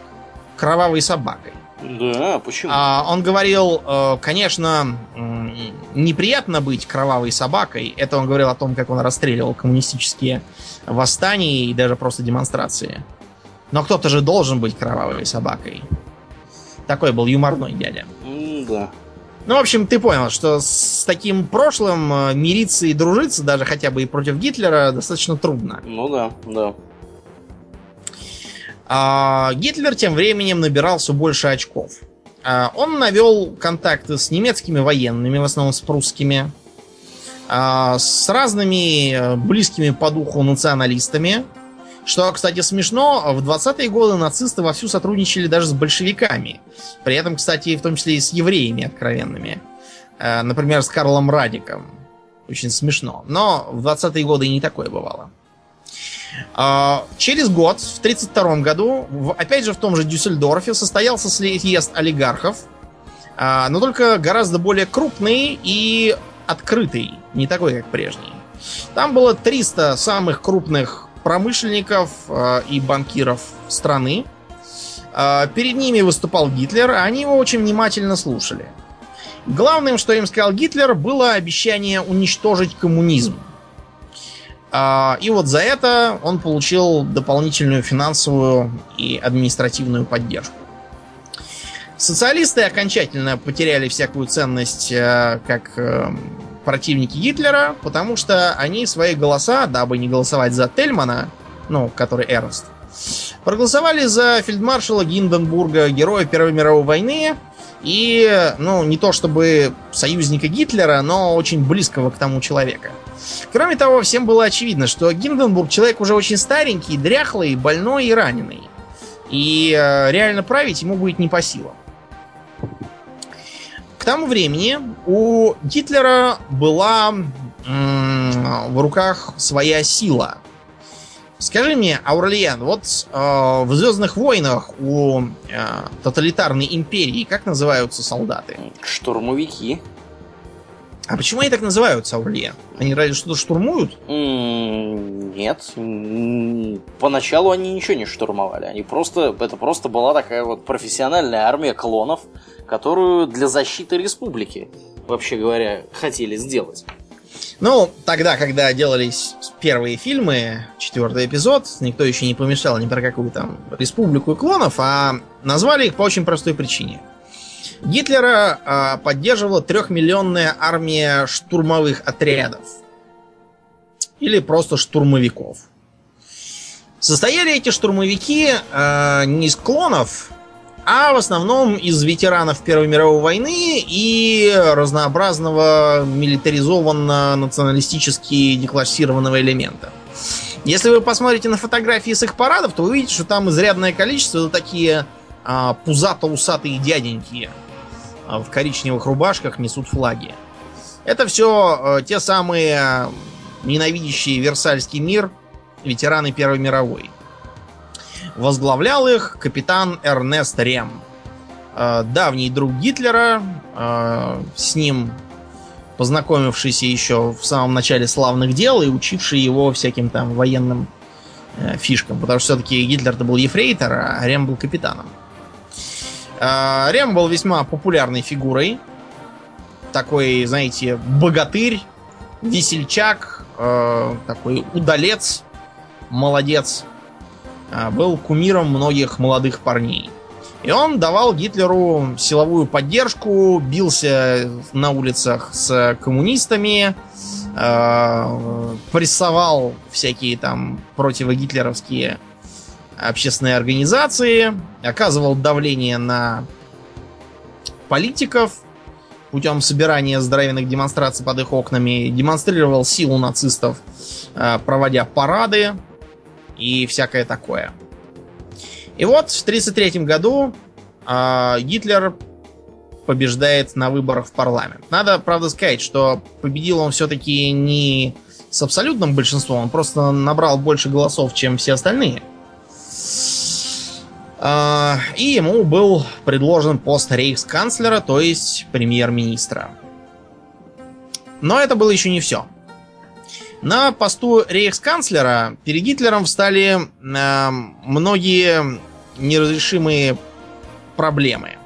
Кровавой собакой. Да, почему? А, он говорил, э, конечно, неприятно быть кровавой собакой. Это он говорил о том, как он расстреливал коммунистические восстания и даже просто демонстрации. Но кто-то же должен быть кровавой собакой. Такой был юморной дядя. да. Ну, в общем, ты понял, что с таким прошлым э, мириться и дружиться, даже хотя бы и против Гитлера, достаточно трудно. Ну да, да. А Гитлер тем временем набирал все больше очков. А он навел контакты с немецкими военными, в основном с прусскими, а, с разными э, близкими по духу националистами. Что, кстати, смешно, в 20-е годы нацисты вовсю сотрудничали даже с большевиками. При этом, кстати, в том числе и с евреями откровенными. Э, например, с Карлом Радиком. Очень смешно. Но в 20-е годы и не такое бывало. А, через год, в 1932 году, опять же в том же Дюссельдорфе, состоялся съезд олигархов, а, но только гораздо более крупный и открытый, не такой, как прежний. Там было 300 самых крупных промышленников а, и банкиров страны. Перед ними выступал Гитлер, а они его очень внимательно слушали. Главным, что им сказал Гитлер, было обещание уничтожить коммунизм. А, и вот за это он получил дополнительную финансовую и административную поддержку. Социалисты окончательно потеряли всякую ценность э, как э, противники Гитлера, потому что они свои голоса, дабы не голосовать за Тельмана, ну, который Эрнст, проголосовали за фельдмаршала Гинденбурга, героя Первой мировой войны, и, ну, не то чтобы союзника Гитлера, но очень близкого к тому человека – Кроме того, всем было очевидно, что Гинденбург человек уже очень старенький, дряхлый, больной и раненый. И э, реально править ему будет не по силам. К тому времени у Гитлера была м- в руках своя сила. Скажи мне, Аурлиен, вот э, в Звездных войнах у э, тоталитарной империи как называются солдаты? Штурмовики. А почему они так называются, Аурлия? Они разве что-то штурмуют? Нет. Поначалу они ничего не штурмовали. Они просто. Это просто была такая вот профессиональная армия клонов, которую для защиты республики, вообще говоря, хотели сделать. Ну, тогда, когда делались первые фильмы, четвертый эпизод, никто еще не помешал ни про какую там республику клонов, а назвали их по очень простой причине – Гитлера э, поддерживала трехмиллионная армия штурмовых отрядов. Или просто штурмовиков. Состояли эти штурмовики э, не из клонов, а в основном из ветеранов Первой мировой войны и разнообразного милитаризованно-националистически деклассированного элемента. Если вы посмотрите на фотографии с их парадов, то вы увидите, что там изрядное количество такие а, пузато-усатые дяденьки а, в коричневых рубашках несут флаги. Это все э, те самые ненавидящие Версальский мир ветераны Первой мировой. Возглавлял их капитан Эрнест Рем. Э, давний друг Гитлера, э, с ним познакомившийся еще в самом начале славных дел и учивший его всяким там военным фишкам. Потому что все-таки Гитлер-то был ефрейтор, а Рем был капитаном. Рем был весьма популярной фигурой. Такой, знаете, богатырь, весельчак, э, такой удалец, молодец. А, был кумиром многих молодых парней. И он давал Гитлеру силовую поддержку, бился на улицах с коммунистами, прессовал всякие там противогитлеровские общественные организации, оказывал давление на политиков путем собирания здоровенных демонстраций под их окнами, демонстрировал силу нацистов, э, проводя парады и всякое такое. И вот в 1933 году э, Гитлер побеждает на выборах в парламент. Надо, правда, сказать, что победил он все-таки не с абсолютным большинством, он просто набрал больше голосов, чем все остальные. А, и ему был предложен пост рейхсканцлера, то есть премьер-министра. Но это было еще не все. На посту рейхсканцлера перед Гитлером встали э, многие неразрешимые проблемы.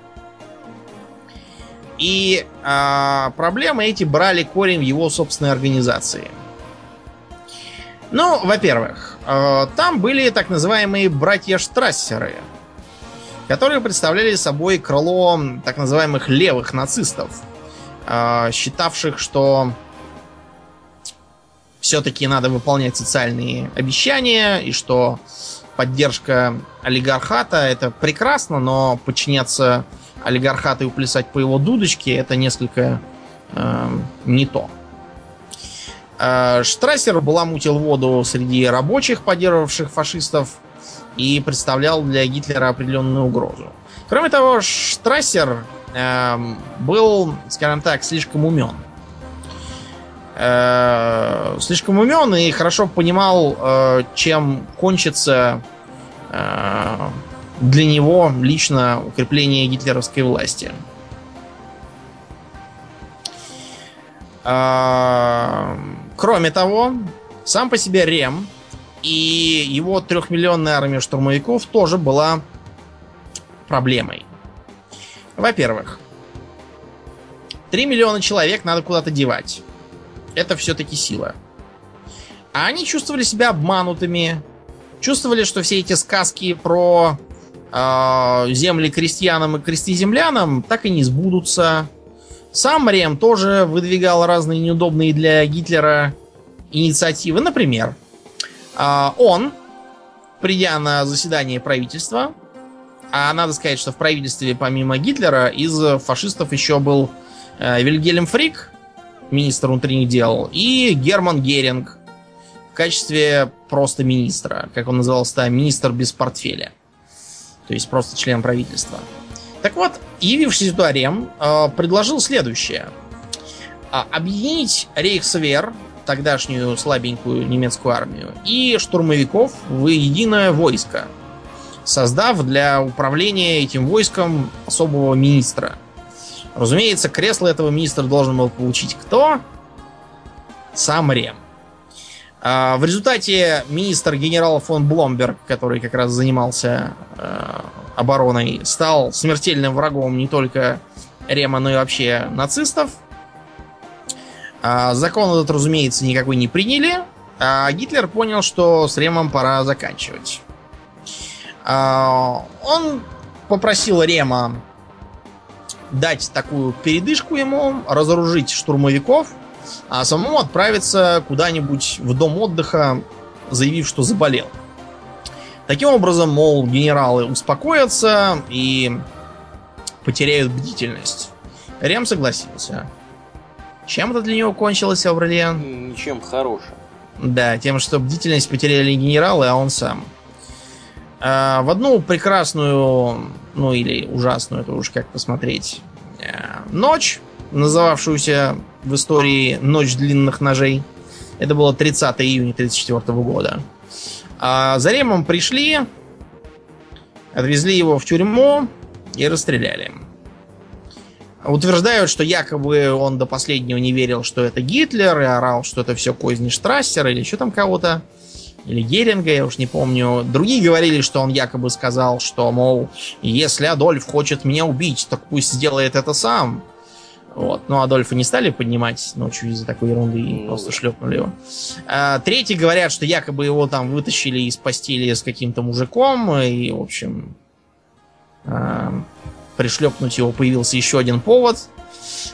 И э, проблемы эти брали корень в его собственной организации. Ну, во-первых, э, там были так называемые братья Штрассеры, которые представляли собой крыло так называемых левых нацистов, э, считавших, что все-таки надо выполнять социальные обещания, и что поддержка олигархата это прекрасно, но подчиняться олигархату и плясать по его дудочке это несколько э, не то. Э, Штрассер баламутил воду среди рабочих, поддерживавших фашистов, и представлял для Гитлера определенную угрозу. Кроме того, Штрассер э, был, скажем так, слишком умен. Э, слишком умен и хорошо понимал, э, чем кончится для него лично укрепление гитлеровской власти. Э, Кроме того, сам по себе Рем и его трехмиллионная армия штурмовиков тоже была проблемой. Во-первых, 3 миллиона человек надо куда-то девать. Это все-таки сила. А они чувствовали себя обманутыми, чувствовали, что все эти сказки про э, земли крестьянам и крестьяземлянам так и не сбудутся. Сам Рем тоже выдвигал разные неудобные для Гитлера инициативы. Например, а, он, придя на заседание правительства, а надо сказать, что в правительстве помимо Гитлера из фашистов еще был э, Вильгельм Фрик, министр внутренних дел, и Герман Геринг в качестве просто министра, как он назывался, министр без портфеля. То есть просто член правительства. Так вот, явившийся туда Рем э, предложил следующее. А, объединить Рейхсвер, тогдашнюю слабенькую немецкую армию, и штурмовиков в единое войско, создав для управления этим войском особого министра. Разумеется, кресло этого министра должен был получить кто? Сам Рем. А, в результате министр генерал фон Бломберг, который как раз занимался э, обороной, стал смертельным врагом не только Рема, но и вообще нацистов. А, закон этот, разумеется, никакой не приняли, а Гитлер понял, что с Ремом пора заканчивать. А, он попросил Рема дать такую передышку ему, разоружить штурмовиков, а самому отправиться куда-нибудь в дом отдыха, заявив, что заболел. Таким образом, мол, генералы успокоятся и потеряют бдительность. Рем согласился. Чем это для него кончилось, Аврелиан? Ничем хорошим. Да, тем, что бдительность потеряли генералы, а он сам. А, в одну прекрасную, ну или ужасную, это уж как посмотреть, э, ночь, называвшуюся в истории «Ночь длинных ножей», это было 30 июня 1934 года, а за Ремом пришли, отвезли его в тюрьму и расстреляли. Утверждают, что якобы он до последнего не верил, что это Гитлер, и орал, что это все козни Штрассера или что там кого-то. Или Геринга, я уж не помню. Другие говорили, что он якобы сказал, что, мол, если Адольф хочет меня убить, так пусть сделает это сам. Вот. Но Адольфа не стали поднимать ночью из-за такой ерунды и ну, просто шлепнули его. А, третьи говорят, что якобы его там вытащили из постели с каким-то мужиком, и, в общем, а, пришлепнуть его появился еще один повод.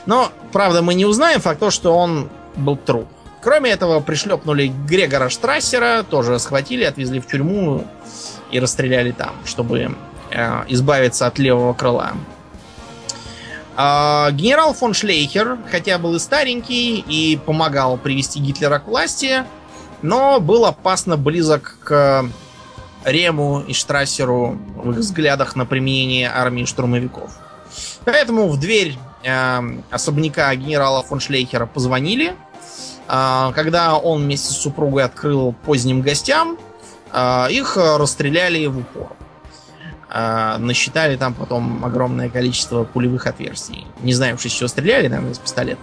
Но, правда, мы не узнаем факт то, что он был труп. Кроме этого, пришлепнули Грегора Штрассера, тоже схватили, отвезли в тюрьму и расстреляли там, чтобы э, избавиться от левого крыла. А, генерал фон Шлейхер, хотя был и старенький, и помогал привести Гитлера к власти, но был опасно близок к Рему и Штрассеру в их взглядах на применение армии штурмовиков. Поэтому в дверь э, особняка генерала фон Шлейхера позвонили. Э, когда он вместе с супругой открыл поздним гостям, э, их расстреляли в упор. Э, насчитали там потом огромное количество пулевых отверстий. Не знаю уж из чего стреляли, наверное, из пистолета.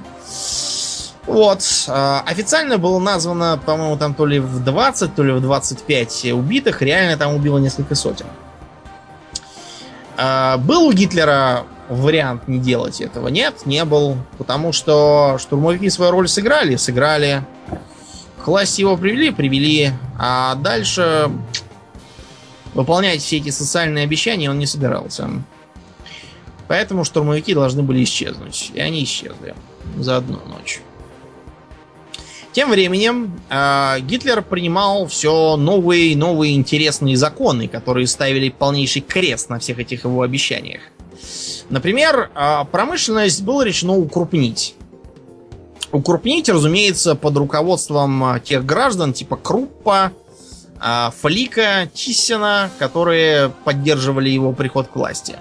Вот. Э, официально было названо, по-моему, там то ли в 20, то ли в 25 убитых. Реально там убило несколько сотен. Э, был у Гитлера вариант не делать этого? Нет, не был. Потому что штурмовики свою роль сыграли, сыграли. К власти его привели, привели. А дальше выполнять все эти социальные обещания он не собирался. Поэтому штурмовики должны были исчезнуть. И они исчезли за одну ночь. Тем временем э, Гитлер принимал все новые и новые интересные законы, которые ставили полнейший крест на всех этих его обещаниях. Например, э, промышленность было решено укрупнить. Укрупнить, разумеется, под руководством тех граждан типа Круппа, э, Флика, Тиссена, которые поддерживали его приход к власти.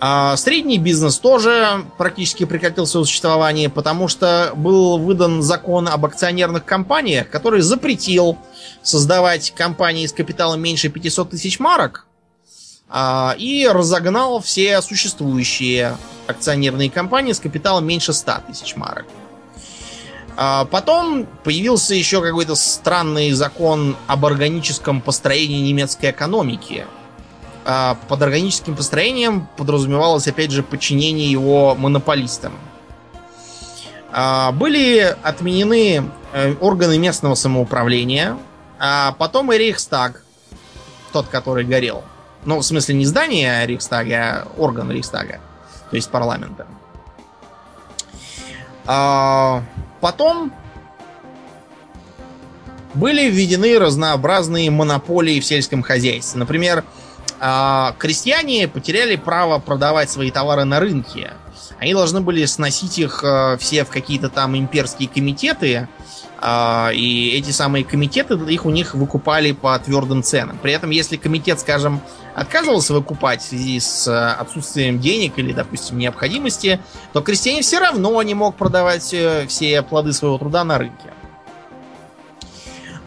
А средний бизнес тоже практически прекратил свое существование, потому что был выдан закон об акционерных компаниях, который запретил создавать компании с капиталом меньше 500 тысяч марок а, и разогнал все существующие акционерные компании с капиталом меньше 100 тысяч марок. А потом появился еще какой-то странный закон об органическом построении немецкой экономики, а, под органическим построением подразумевалось, опять же, подчинение его монополистам. А, были отменены э, органы местного самоуправления, а потом и Рейхстаг, тот, который горел. Ну, в смысле, не здание Рейхстага, а орган Рейхстага, то есть парламента. Потом были введены разнообразные монополии в сельском хозяйстве. Например, а, крестьяне потеряли право продавать свои товары на рынке. Они должны были сносить их э, все в какие-то там имперские комитеты, и эти самые комитеты их у них выкупали по твердым ценам. При этом, если комитет, скажем, отказывался выкупать в связи с э, отсутствием денег или, допустим, необходимости, то крестьянин все равно не мог продавать э, все плоды своего труда на рынке.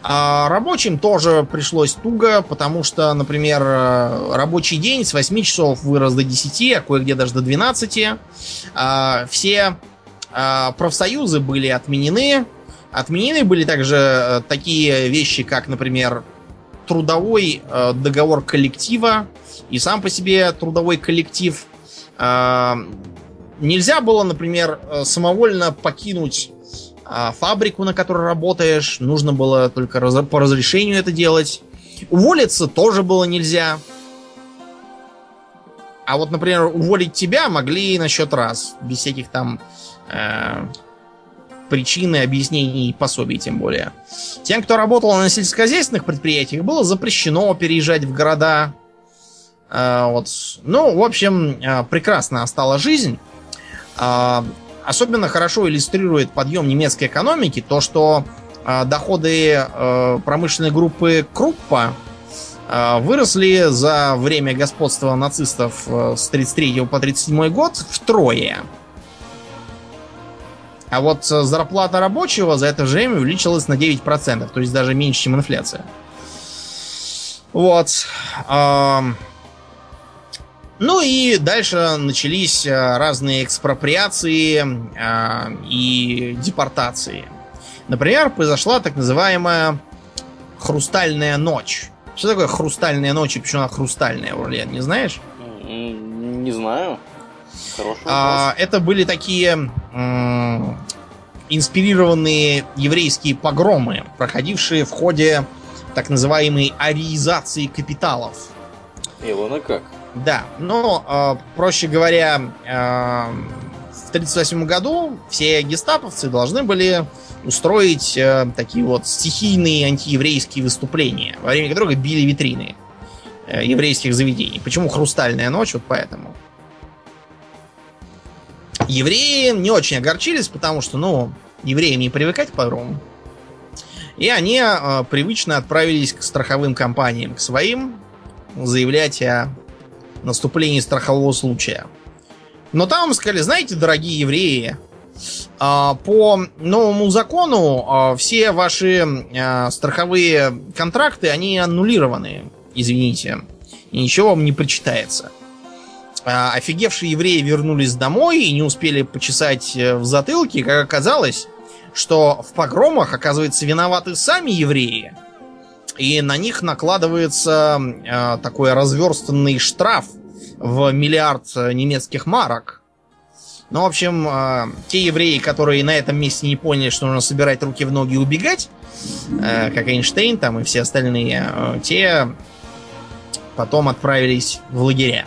А рабочим тоже пришлось туго, потому что, например, э, рабочий день с 8 часов вырос до 10, а кое-где даже до 12. А, все а, профсоюзы были отменены. Отменены были также э, такие вещи, как, например, трудовой э, договор коллектива. И сам по себе трудовой коллектив нельзя было, например, самовольно покинуть фабрику, на которой работаешь, нужно было только по разрешению это делать. Уволиться тоже было нельзя. А вот, например, уволить тебя могли на счет раз, без всяких там э, причин, объяснений и пособий, тем более. Тем, кто работал на сельскохозяйственных предприятиях, было запрещено переезжать в города. Э, вот. Ну, в общем, э, прекрасно стала жизнь. Э, особенно хорошо иллюстрирует подъем немецкой экономики то, что доходы промышленной группы Круппа выросли за время господства нацистов с 33 по 37 год втрое. А вот зарплата рабочего за это же время увеличилась на 9%, то есть даже меньше, чем инфляция. Вот. Ну и дальше начались э, разные экспроприации э, и депортации. Например, произошла так называемая хрустальная ночь. Что такое хрустальная ночь и почему она хрустальная, Урлен, не знаешь? Не знаю. А, это были такие м- инспирированные еврейские погромы, проходившие в ходе так называемой ариизации капиталов. Илона как? Да, но, э, проще говоря, э, 1938 году все гестаповцы должны были устроить э, такие вот стихийные антиеврейские выступления, во время которых били витрины э, еврейских заведений. Почему хрустальная ночь? Вот поэтому. Евреи не очень огорчились, потому что, ну, евреям не привыкать к погрому. И они э, привычно отправились к страховым компаниям, к своим, заявлять о наступлении страхового случая. Но там сказали, знаете, дорогие евреи, а, по новому закону а, все ваши страховые контракты, они аннулированы, извините. И ничего вам не причитается. Офигевшие евреи вернулись домой и не успели почесать э, в затылке, как оказалось, что в погромах, оказывается, виноваты сами евреи. И на них накладывается такой разверстанный штраф в миллиард э, немецких марок. Ну, в общем, э, те евреи, которые на этом месте не поняли, что нужно собирать руки в ноги и убегать, э, как Эйнштейн там и все остальные, те потом отправились в лагеря.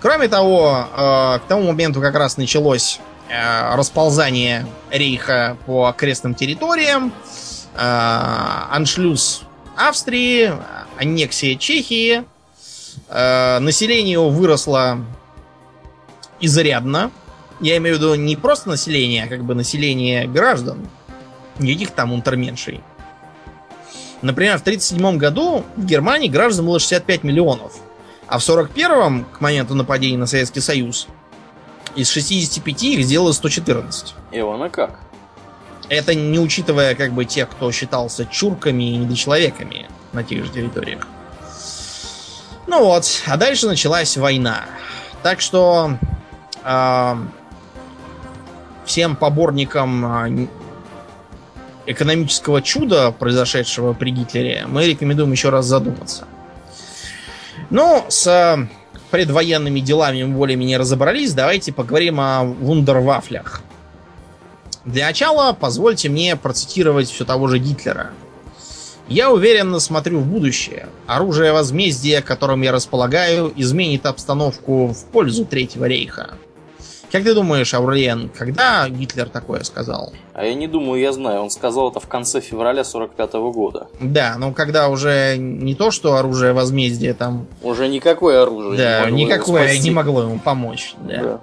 Кроме того, к тому моменту как раз началось расползание рейха по окрестным территориям, аншлюз Австрии, аннексия Чехии, Э, население его выросло изрядно. Я имею в виду не просто население, а как бы население граждан. Никаких там унтерменшей. Например, в 1937 году в Германии граждан было 65 миллионов. А в 1941 к моменту нападения на Советский Союз, из 65 их сделало 114. Ивана как? Это не учитывая как бы тех, кто считался чурками и недочеловеками на тех же территориях. Ну вот, а дальше началась война. Так что э, всем поборникам э, экономического чуда, произошедшего при Гитлере, мы рекомендуем еще раз задуматься. Ну, с предвоенными делами мы более-менее разобрались. Давайте поговорим о вундервафлях. Для начала позвольте мне процитировать все того же Гитлера – я уверенно смотрю в будущее. Оружие возмездия, которым я располагаю, изменит обстановку в пользу Третьего рейха. Как ты думаешь, Аурлиен, когда Гитлер такое сказал? А я не думаю, я знаю. Он сказал это в конце февраля 45 -го года. Да, но когда уже не то, что оружие возмездия там... Уже никакое оружие да, не никакое не могло ему помочь. Да. да.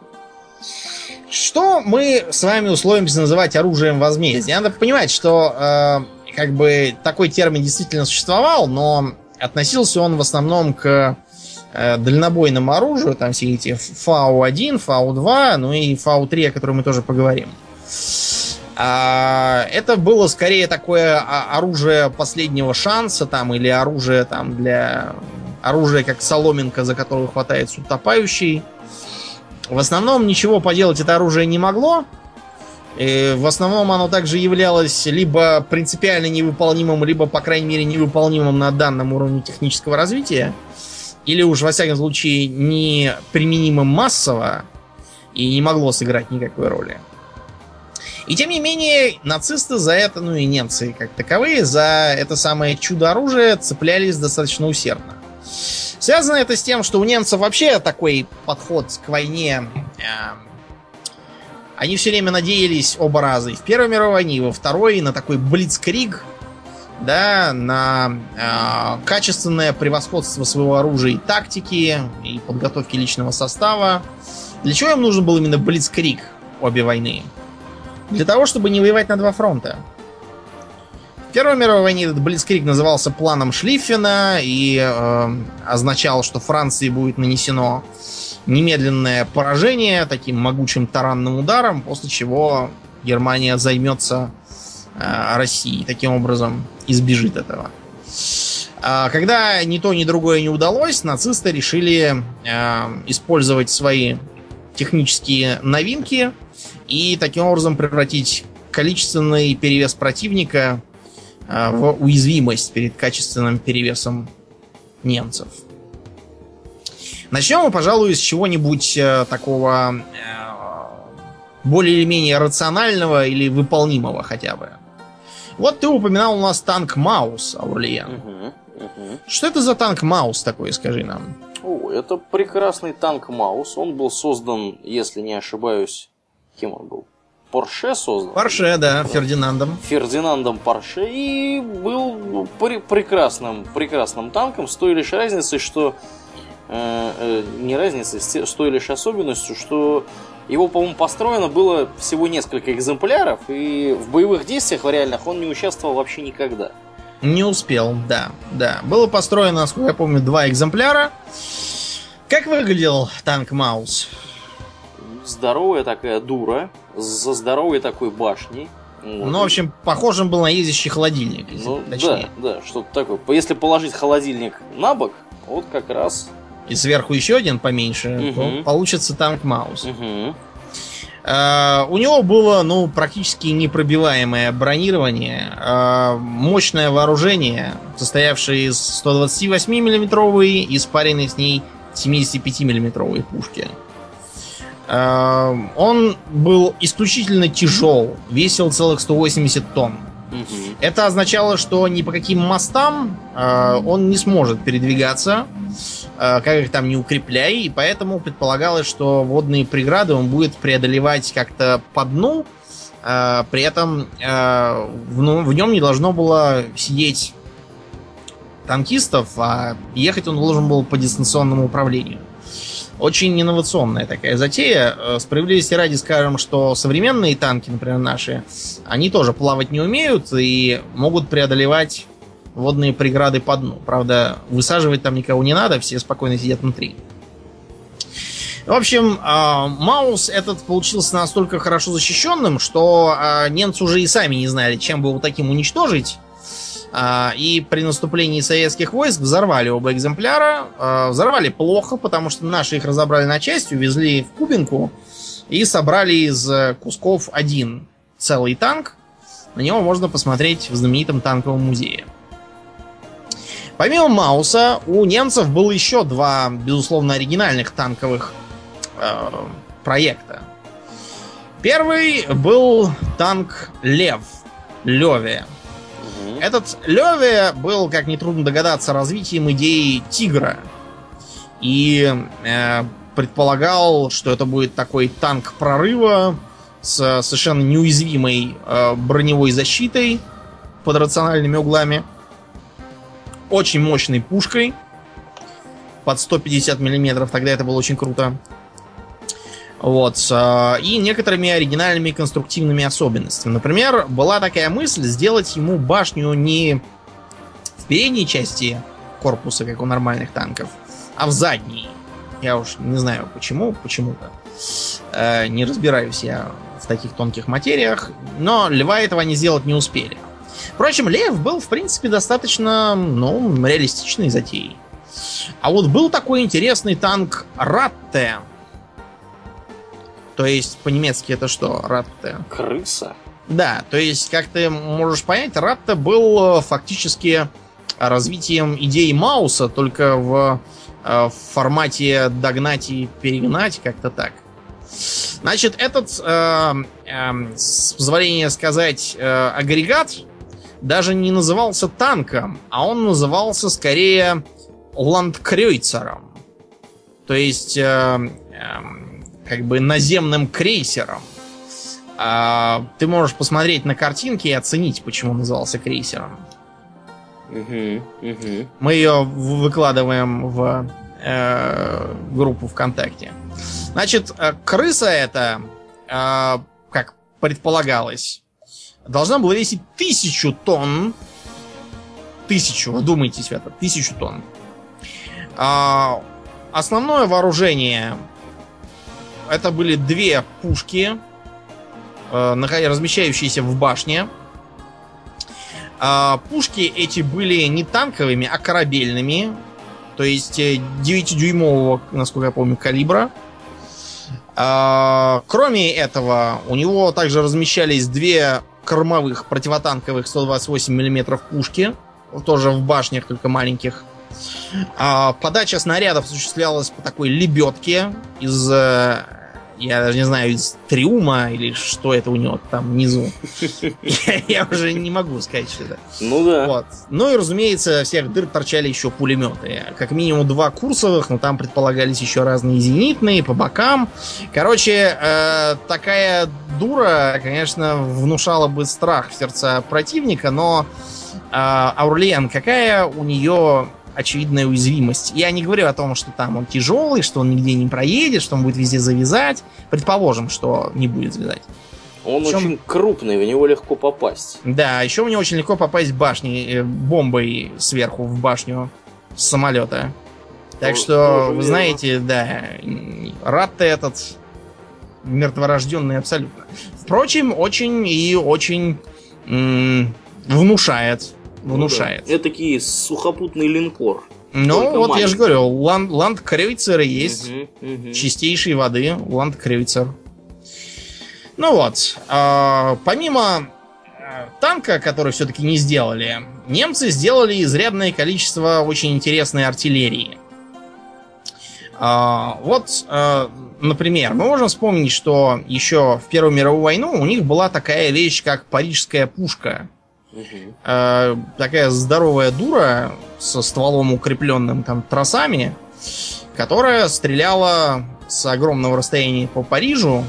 Что мы с вами условимся называть оружием возмездия? Надо понимать, что э, как бы такой термин действительно существовал, но относился он в основном к дальнобойному оружию, там все эти Фау-1, Фау-2, ну и Фау-3, о котором мы тоже поговорим. А, это было скорее такое оружие последнего шанса, там, или оружие там для оружие как соломинка, за которую хватается утопающий. В основном ничего поделать это оружие не могло, и в основном оно также являлось либо принципиально невыполнимым, либо, по крайней мере, невыполнимым на данном уровне технического развития, или уж, во всяком случае, не применимым массово и не могло сыграть никакой роли. И тем не менее, нацисты за это, ну и немцы как таковые, за это самое чудо-оружие цеплялись достаточно усердно. Связано это с тем, что у немцев вообще такой подход к войне э, они все время надеялись оба раза. И в Первой мировой войне, и во Второй на такой блицкриг, да, на э, качественное превосходство своего оружия и тактики, и подготовки личного состава. Для чего им нужен был именно блицкриг обе войны? Для того, чтобы не воевать на два фронта. В Первой мировой войне этот блицкриг назывался планом Шлиффена и э, означал, что Франции будет нанесено немедленное поражение таким могучим таранным ударом, после чего Германия займется э, Россией. Таким образом избежит этого. А когда ни то, ни другое не удалось, нацисты решили э, использовать свои технические новинки и таким образом превратить количественный перевес противника э, в уязвимость перед качественным перевесом немцев. Начнем мы, пожалуй, с чего-нибудь такого более или менее рационального или выполнимого хотя бы. Вот ты упоминал у нас танк Маус, Аурлиен. Угу, угу. Что это за танк Маус такой, скажи нам? О, это прекрасный танк Маус. Он был создан, если не ошибаюсь, кем он был? Порше создан? Порше, да, Фердинандом. Фердинандом Порше и был ну, пр- прекрасным, прекрасным танком с той лишь разницей, что э, э, не разницей, с той лишь особенностью, что его, по-моему, построено было всего несколько экземпляров, и в боевых действиях в реальных он не участвовал вообще никогда. Не успел, да, да. Было построено, насколько я помню, два экземпляра. Как выглядел танк Маус? Здоровая такая дура, за здоровой такой башней. Вот. Ну, в общем, похожим был на ездящий холодильник, ну, точнее. Да, да, что-то такое. Если положить холодильник на бок, вот как раз... И сверху еще один поменьше, угу. то получится танк Маус. Угу. Uh, у него было, ну, практически непробиваемое бронирование, uh, мощное вооружение, состоявшее из 128 миллиметровой и спаренной с ней 75 миллиметровой пушки. Uh, он был исключительно тяжел, весил целых 180 тонн. Это означало, что ни по каким мостам он не сможет передвигаться Э, как их там не укрепляй, и поэтому предполагалось, что водные преграды он будет преодолевать как-то по дну, э, при этом э, ну, в нем не должно было сидеть танкистов, а ехать он должен был по дистанционному управлению. Очень инновационная такая затея. Справедливости ради скажем, что современные танки, например, наши, они тоже плавать не умеют и могут преодолевать водные преграды по дну. Правда, высаживать там никого не надо, все спокойно сидят внутри. В общем, а, Маус этот получился настолько хорошо защищенным, что а, немцы уже и сами не знали, чем бы его таким уничтожить. А, и при наступлении советских войск взорвали оба экземпляра. Взорвали плохо, потому что наши их разобрали на части, увезли в Кубинку и собрали из кусков один целый танк. На него можно посмотреть в знаменитом танковом музее. Помимо Мауса, у немцев было еще два, безусловно, оригинальных танковых э, проекта. Первый был танк Лев. Леве. Этот Леве был, как нетрудно догадаться, развитием идеи Тигра. И э, предполагал, что это будет такой танк прорыва с совершенно неуязвимой э, броневой защитой под рациональными углами очень мощной пушкой под 150 миллиметров. Тогда это было очень круто. Вот. И некоторыми оригинальными конструктивными особенностями. Например, была такая мысль сделать ему башню не в передней части корпуса, как у нормальных танков, а в задней. Я уж не знаю почему, почему-то. Э, не разбираюсь я в таких тонких материях, но льва этого они сделать не успели. Впрочем, Лев был, в принципе, достаточно, ну, реалистичной затеей. А вот был такой интересный танк Ратте. То есть, по-немецки это что, Ратте? Крыса? Да, то есть, как ты можешь понять, Ратте был э, фактически развитием идеи Мауса, только в, э, в формате догнать и перегнать, как-то так. Значит, этот, э, э, с позволения сказать, э, агрегат даже не назывался танком, а он назывался скорее ландкрейцером. То есть, э, э, как бы наземным крейсером. А, ты можешь посмотреть на картинки и оценить, почему назывался крейсером. Угу, угу. Мы ее выкладываем в э, группу ВКонтакте. Значит, э, крыса это, э, как предполагалось, должна была весить тысячу тонн. Тысячу, вдумайтесь в это, тысячу тонн. А, основное вооружение это были две пушки, э, размещающиеся в башне. А, пушки эти были не танковыми, а корабельными. То есть 9-дюймового, э, насколько я помню, калибра. А, кроме этого, у него также размещались две кормовых противотанковых 128 мм пушки, тоже в башнях, только маленьких. А подача снарядов осуществлялась по такой лебедке из э, я даже не знаю, из триума или что это у него там внизу. Я уже не могу сказать, что это. Ну да. Вот. Ну и, разумеется, всех дыр торчали еще пулеметы. Как минимум два курсовых, но там предполагались еще разные зенитные по бокам. Короче, э, такая дура, конечно, внушала бы страх в сердца противника, но э, Аурлиен, какая у нее очевидная уязвимость. Я не говорю о том, что там он тяжелый, что он нигде не проедет, что он будет везде завязать. Предположим, что не будет завязать. Он В чем- очень крупный, в него легко попасть. Да, еще мне очень легко попасть башней, э, бомбой сверху в башню с самолета. Так То- что, вы знаете, да, рад ты этот мертворожденный абсолютно. Впрочем, очень и очень м, внушает. Внушает. Ну да. Этакий сухопутный линкор. Ну, только вот я же маленький. говорю, ланд, ландкрейцеры есть. Мгм, мгм. чистейшей воды ландкрейцер. Ну вот, а, помимо э, танка, который все-таки не сделали, немцы сделали изрядное количество очень интересной артиллерии. А, вот, э, например, мы можем вспомнить, что еще в Первую мировую войну у них была такая вещь, как парижская пушка. Э, такая здоровая дура со стволом укрепленным там тросами, которая стреляла с огромного расстояния по Парижу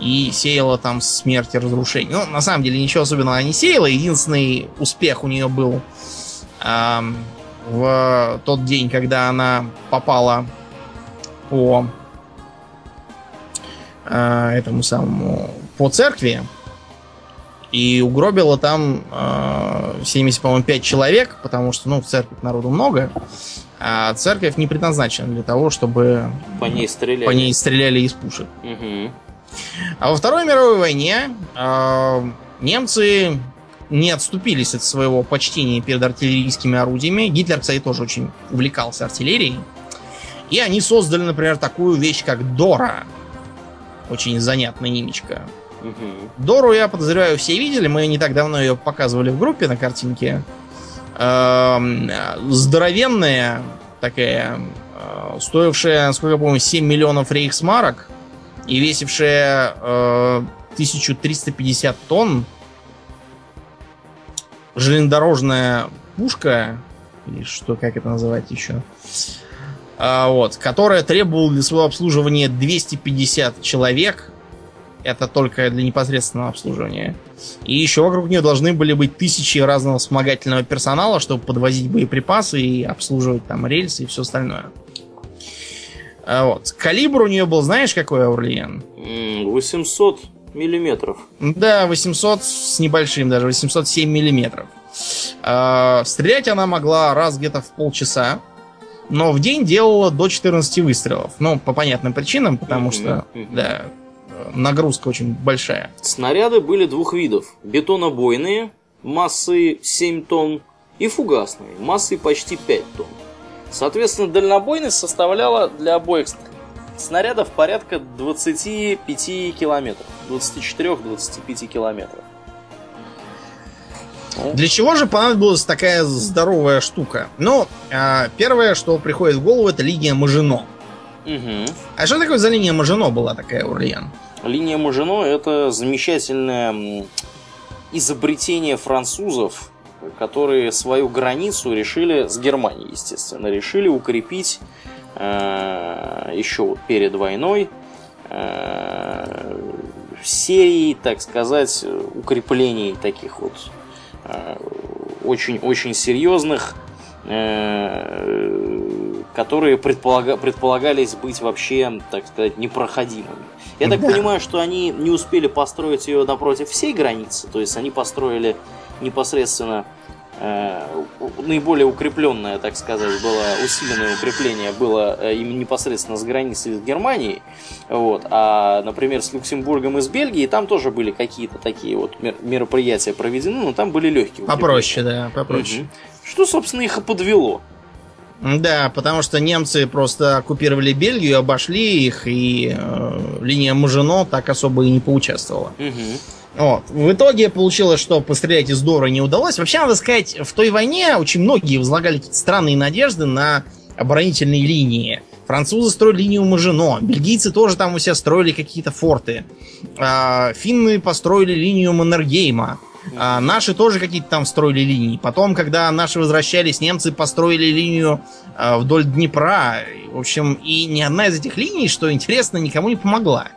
и сеяла там смерть и разрушение. Ну, на самом деле, ничего особенного она не сеяла. Единственный успех у нее был ам, в тот день, когда она попала по э, этому самому по церкви и угробила там э, 70, по-моему, 5 человек, потому что, ну, в церкви народу много, а церковь не предназначена для того, чтобы По ней стреляли. по ней стреляли из пушек. Мгм. А во Второй мировой войне э, немцы не отступились от своего почтения перед артиллерийскими орудиями. Гитлер, кстати, тоже очень увлекался артиллерией. И они создали, например, такую вещь, как Дора. Очень занятная немечка. Мгм. Дору, я подозреваю, все видели. Мы не так давно ее показывали в группе на картинке. Эм, э, Здоровенная такая, э, стоившая, насколько я помню, 7 миллионов рейхсмарок и весившая э, 1350 тонн. Железнодорожная пушка, или что, как это называть еще, а, вот, которая требовала для своего обслуживания 250 человек. Это только для непосредственного обслуживания. И еще вокруг нее должны были быть тысячи разного вспомогательного персонала, чтобы подвозить боеприпасы и обслуживать там рельсы и все остальное. А Вот. Калибр у нее был, знаешь, какой, Аурлиен? М, 800 миллиметров. Да, 800 с небольшим, даже 807 миллиметров. А, Стрелять она могла раз где-то в полчаса, но в день делала до 14 выстрелов. Ну, по понятным причинам, потому что, да, нагрузка очень большая. Снаряды были двух видов. Бетонобойные, массой 7 тонн, и фугасные, массой почти 5 тонн. Соответственно, дальнобойность составляла для обоих снарядов порядка 25 километров. 24-25 километров. Ну, Для чего же понадобилась такая здоровая штука? Ну, а, первое, что приходит в голову, это линия Мажино. мгм. А что такое за линия Мажино была такая, Урлиен? Линия Мажино это замечательное изобретение французов, которые свою границу решили с Германией, естественно, решили укрепить э, еще вот перед войной э, серией, так сказать, укреплений таких вот э, очень-очень серьезных, э, которые предполага- предполагались быть вообще, так сказать, непроходимыми. Я так Да. понимаю, что они не успели построить ее напротив всей границы, то есть они построили непосредственно э, наиболее укрепленное, так сказать, было усиленное укрепление было э, именно непосредственно с границей с Германией, вот, а, например, с Люксембургом и с Бельгией там тоже были какие-то такие вот мер- мероприятия проведены, но там были легкие. Попроще, да, попроще. Мгм. Что, собственно, их и подвело. Да, потому что немцы просто оккупировали Бельгию, обошли их, и э, линия Мажино так особо и не поучаствовала. Мгм. Вот. В итоге получилось, что пострелять из Дора не удалось. Вообще, надо сказать, в той войне очень многие возлагали какие-то странные надежды на оборонительные линии. Французы строили линию Мажино. Бельгийцы тоже там у себя строили какие-то форты. А, финны построили линию Маннергейма. А, наши тоже какие-то там строили линии. Потом, когда наши возвращались, немцы построили линию а, вдоль Днепра. В общем, и ни одна из этих линий, что интересно, никому не помогла.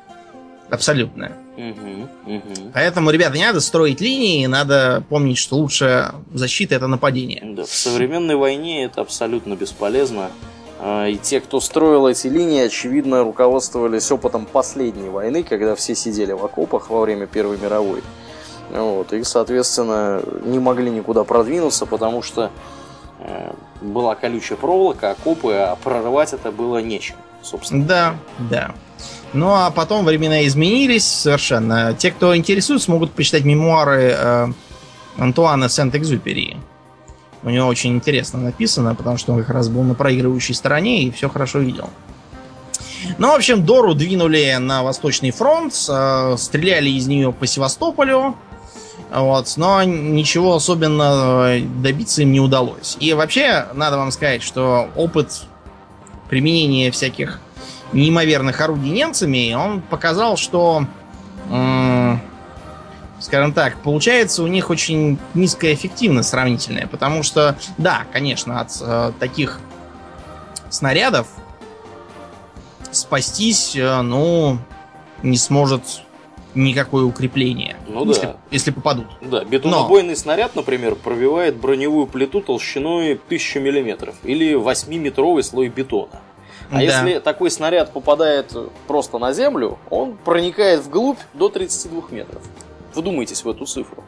Абсолютно. Угу, угу. Поэтому, ребята, не надо строить линии, надо помнить, что лучшая защита это нападение. Да, в современной войне это абсолютно бесполезно. А, И те, кто строил эти линии, очевидно, руководствовались опытом последней войны, когда все сидели в окопах во время Первой мировой. Вот, и, соответственно, не могли никуда продвинуться, потому что э, была колючая проволока, окопы, а прорывать это было нечем, собственно. Да, да. Ну а потом времена изменились совершенно. Те, кто интересуется, могут почитать мемуары э, Антуана Сент-Экзюпери. У него очень интересно написано, потому что он как раз был на проигрывающей стороне и все хорошо видел. Ну, в общем, Дору двинули на Восточный фронт, э, стреляли из нее по Севастополю, вот, но ничего особенно добиться им не удалось. И вообще, надо вам сказать, что опыт применения всяких неимоверных орудий немцами, он показал, что, скажем так, получается у них очень низкая эффективность сравнительная, потому что, да, конечно, от э, таких снарядов спастись, э, ну, не сможет никакое укрепление. Ну если, да. если попадут. Да, бетонобойный снаряд, например, пробивает броневую плиту толщиной 1000 мм или 8-метровый слой бетона. А Да. если такой снаряд попадает просто на землю, он проникает вглубь до 32 метров. Вдумайтесь в эту цифру.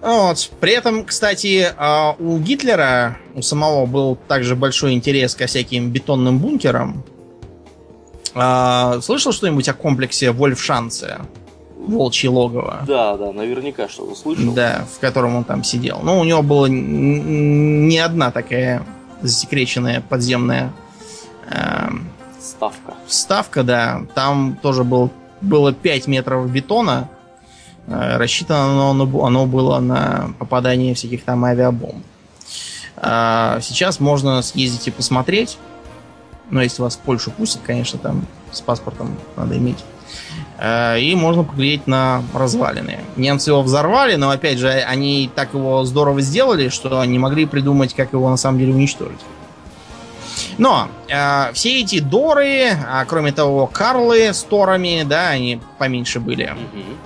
Вот. При этом, кстати, а, у Гитлера, у самого был также большой интерес ко всяким бетонным бункерам. А, Слышал что-нибудь о комплексе Вольфшанце? Волчье логово. Да, да, наверняка что-то слышал. Да, в котором он там сидел. Ну, у него была не одна такая засекреченная подземная эм, Ставка. вставка, да. Там тоже был, было 5 метров бетона. Э, Рассчитано оно, оно, было на попадание всяких там авиабомб. А сейчас можно съездить и посмотреть. Но если вас в Польшу пустят, конечно, там с паспортом надо иметь. Э, И можно поглядеть на развалины. Немцы его взорвали, но опять же, они так его здорово сделали, что не могли придумать, как его на самом деле уничтожить. Но э, все эти Доры, а кроме того, Карлы с Торами, да, они поменьше были, Мгм.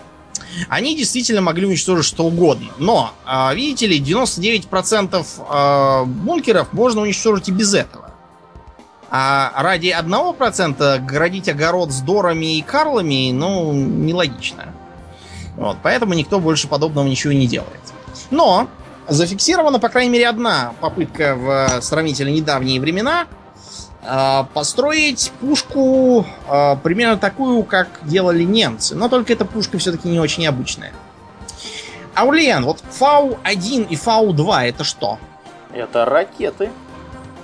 они действительно могли уничтожить что угодно. Но, э, видите ли, 99% э, бункеров можно уничтожить и без этого. А ради 1% городить огород с Дорами и Карлами, ну, нелогично. Вот, поэтому никто больше подобного ничего не делает. Но зафиксирована, по крайней мере, одна попытка в сравнительно недавние времена э, построить пушку э, примерно такую, как делали немцы. Но только эта пушка все-таки не очень обычная. Аурлиен, вот Фау-1 и Фау-2 это что? Это ракеты.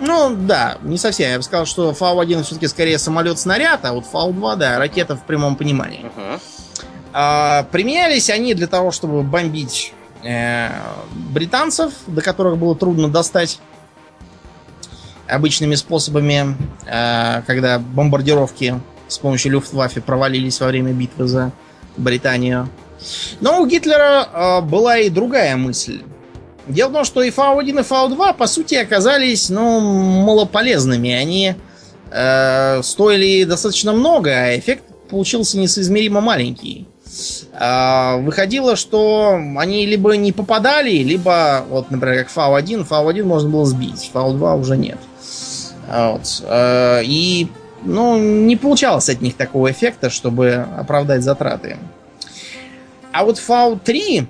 Ну, да, не совсем. Я бы сказал, что Фау-1 все-таки скорее самолет-снаряд, а вот Фау-2, да, ракета в прямом понимании. Мгм. А, применялись они для того, чтобы бомбить э, британцев, до которых было трудно достать обычными способами, э, когда бомбардировки с помощью Люфтваффе провалились во время битвы за Британию. Но у Гитлера э, была и другая мысль. Дело в том, что и Фау-1, и Фау-2, по сути, оказались, ну, малополезными. Они э, стоили достаточно много, а эффект получился несоизмеримо маленький. А, Выходило, что они либо не попадали, либо, вот, например, как Фау-1, Фау-1 можно было сбить, Фау-2 уже нет. А, Вот. Э, И, ну, не получалось от них такого эффекта, чтобы оправдать затраты. А вот Фау-3,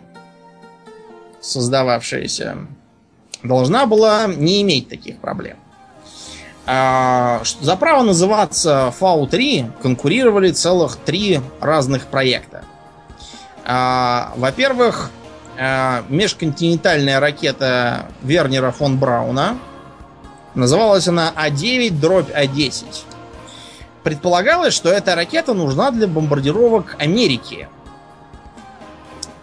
создававшаяся, должна была не иметь таких проблем. А, за право называться Фау-3 конкурировали целых три разных проекта. А, Во-первых, а, межконтинентальная ракета Вернера фон Брауна. Называлась она А9 дробь А10. Предполагалось, что эта ракета нужна для бомбардировок Америки.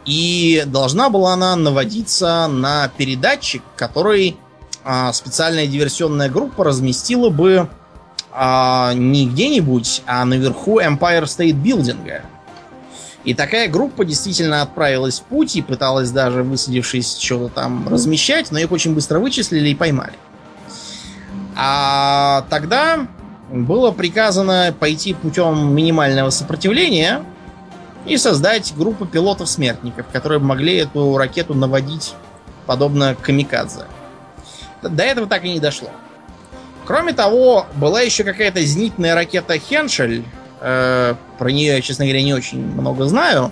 И должна была она наводиться на передатчик, который а, специальная диверсионная группа разместила бы а, не где-нибудь, а наверху Empire State Building. И такая группа действительно отправилась в путь и пыталась даже, высадившись, что-то там размещать, но их очень быстро вычислили и поймали. А тогда было приказано пойти путем минимального сопротивления и создать группу пилотов-смертников, которые могли эту ракету наводить подобно камикадзе. До этого так и не дошло. Кроме того, была еще какая-то зенитная ракета Хеншель. Э, про нее я, честно говоря, не очень много знаю.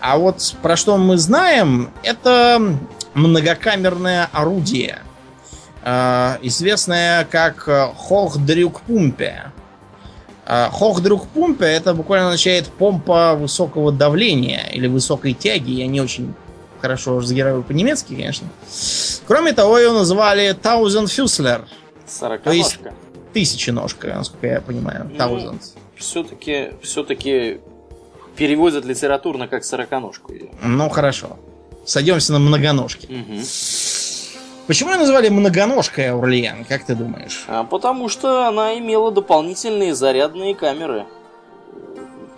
А вот про что мы знаем, это многокамерное орудие, э, известное как Хохдрюкпумпе. Э, Хохдрюкпумпе это буквально означает помпа высокого давления или высокой тяги. Я не очень хорошо разговариваю по-немецки, конечно. Кроме того, ее называли Thousand Fusler. То есть тысяченожка, насколько я понимаю. Ну, Thousand. Все-таки все-таки переводят литературно как сороконожку. Ну, хорошо. Сойдемся на многоножки. Угу. Почему ее назвали многоножкой Аурлиен, как ты думаешь? А, потому что она имела дополнительные зарядные камеры.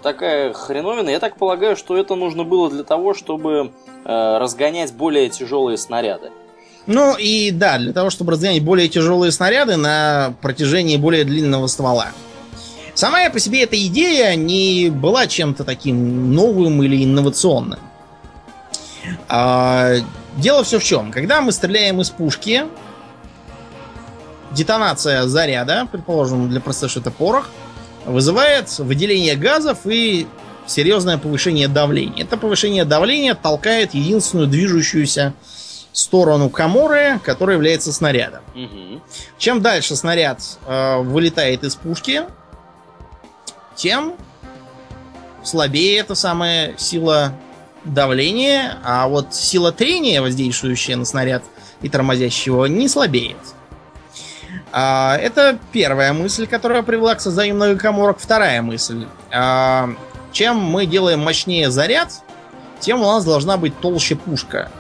Такая хреновина. Я так полагаю, что это нужно было для того, чтобы э, разгонять более тяжелые снаряды. Ну и да, для того, чтобы разгонять более тяжелые снаряды на протяжении более длинного ствола. Сама по себе эта идея не была чем-то таким новым или инновационным. А, дело все в чем. Когда мы стреляем из пушки, детонация заряда, предположим, для простоты это порох, вызывает выделение газов и серьезное повышение давления. Это повышение давления толкает единственную движущуюся сторону Каморы, которая является снарядом. Угу. Чем дальше снаряд э, вылетает из пушки, тем слабее эта самая сила давления, а вот сила трения, воздействующая на снаряд и тормозящего, не слабеет. А, это первая мысль, которая привела к созданию многокоморок. Вторая мысль. А, чем мы делаем мощнее заряд, тем у нас должна быть толще пушка.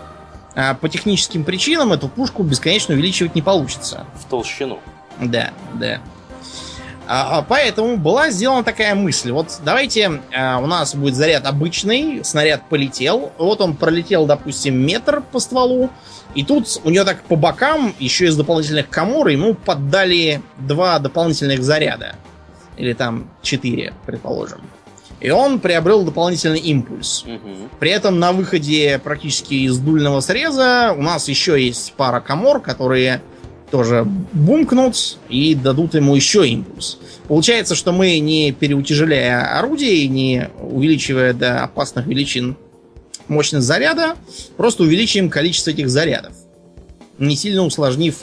А по техническим причинам эту пушку бесконечно увеличивать не получится. В толщину. Да, да. А, а поэтому была сделана такая мысль. Вот давайте а, у нас будет заряд обычный, снаряд полетел. Вот он пролетел, допустим, метр по стволу. И тут у нее так по бокам, еще из дополнительных комор, ему поддали два дополнительных заряда. Или там четыре, предположим. И он приобрел дополнительный импульс. Угу. При этом на выходе практически из дульного среза у нас еще есть пара комор, которые тоже бумкнут и дадут ему еще импульс. Получается, что мы не переутяжеляя орудие, не увеличивая до опасных величин мощность заряда, просто увеличиваем количество этих зарядов, не сильно усложнив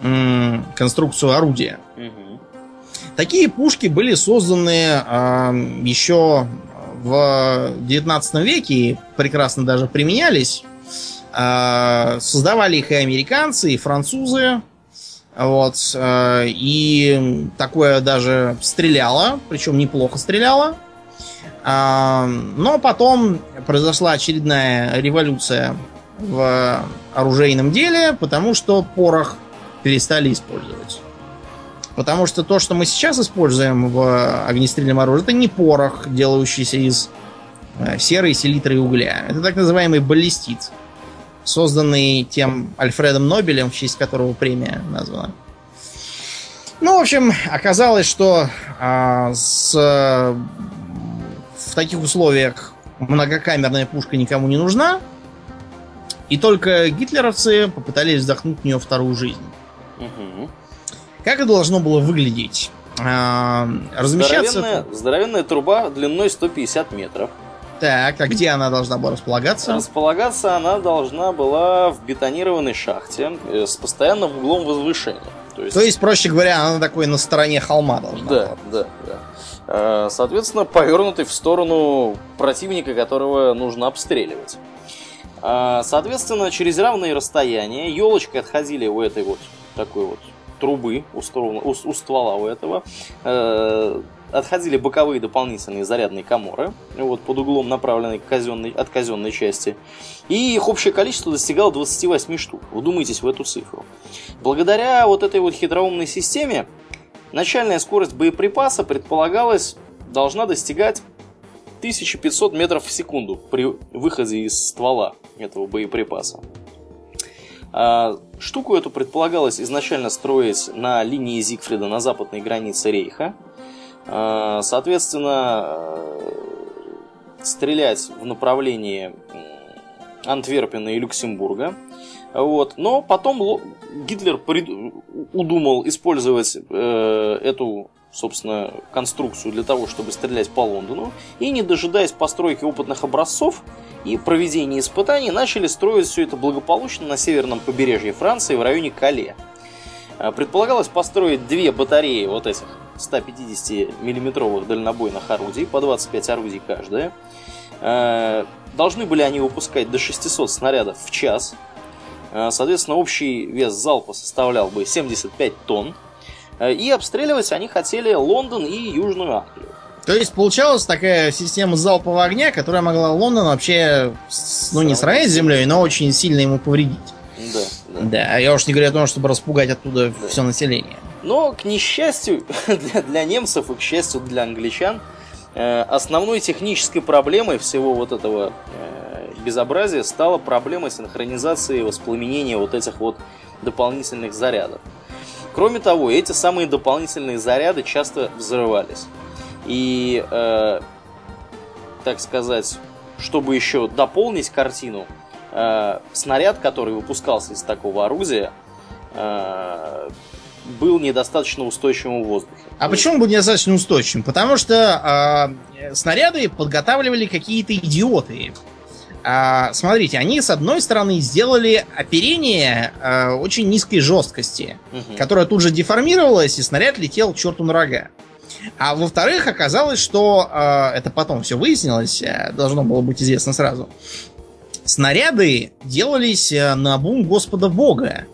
м- конструкцию орудия. Угу. Такие пушки были созданы э, еще в 19 веке и прекрасно даже применялись. Э, создавали их и американцы, и французы. Вот. Э, и такое даже стреляло, причем неплохо стреляло. Э, но потом произошла очередная революция в оружейном деле, потому что порох перестали использовать. Потому что то, что мы сейчас используем в огнестрельном оружии, это не порох, делающийся из э, серы, селитры и угля. Это так называемый баллистит, созданный тем Альфредом Нобелем, в честь которого премия названа. Ну, в общем, оказалось, что а, с, в таких условиях многокамерная пушка никому не нужна. И только гитлеровцы попытались вдохнуть в нее вторую жизнь. Угу. Как это должно было выглядеть? А, размещаться... Здоровенная, здоровенная труба длиной 150 метров. Так, а где она должна была располагаться? Располагаться она должна была в бетонированной шахте э, с постоянным углом возвышения. То есть, То есть проще говоря, она такой на стороне холма должна да, была. Да, да. А, соответственно, повернутый в сторону противника, которого нужно обстреливать. А, соответственно, через равные расстояния елочкой отходили у этой вот такой вот трубы у, струн, у, у ствола у этого. Отходили боковые дополнительные зарядные коморы, вот, под углом направленной казенной, от казенной части, и их общее количество достигало 28 штук. Вдумайтесь в эту цифру. Благодаря вот этой вот хитроумной системе, начальная скорость боеприпаса предполагалась должна достигать 1500 метров в секунду при выходе из ствола этого боеприпаса. А, штуку эту предполагалось изначально строить на линии Зигфрида на западной границе Рейха. А, соответственно, э, стрелять в направлении Антверпена и Люксембурга. Вот. Но потом Гитлер удумал использовать э, эту собственно, конструкцию для того, чтобы стрелять по Лондону, и, не дожидаясь постройки опытных образцов и проведения испытаний, начали строить все это благополучно на северном побережье Франции в районе Кале. А, предполагалось построить две батареи вот этих 150 миллиметровых дальнобойных орудий, по 25 орудий каждая. А, должны были они выпускать до 600 снарядов в час. А, соответственно, общий вес залпа составлял бы 75 тонн. Э, и обстреливать они хотели Лондон и Южную Англию. То есть получалась такая система залпового огня, которая могла Лондон вообще, ну не сравнить с землей, но очень сильно ему повредить. Да, да. Да, я уж не говорю о том, чтобы распугать оттуда да. все население. Но, к несчастью *laughs* для, для немцев и к счастью для англичан, э, основной технической проблемой всего вот этого э, безобразия стала проблема синхронизации воспламенения вот этих вот дополнительных зарядов. Кроме того, эти самые дополнительные заряды часто взрывались. И, э, так сказать, чтобы еще дополнить картину, э, снаряд, который выпускался из такого орудия, э, был недостаточно устойчивым в воздухе. А почему был недостаточно устойчивым? Потому что э, снаряды подготавливали какие-то идиоты. А, смотрите, они с одной стороны сделали оперение а, очень низкой жесткости, угу. которая тут же деформировалась, и снаряд летел к черту на рога. А во-вторых, оказалось, что а, это потом все выяснилось, а, должно было быть известно сразу. Снаряды делались а, на бум Господа Бога.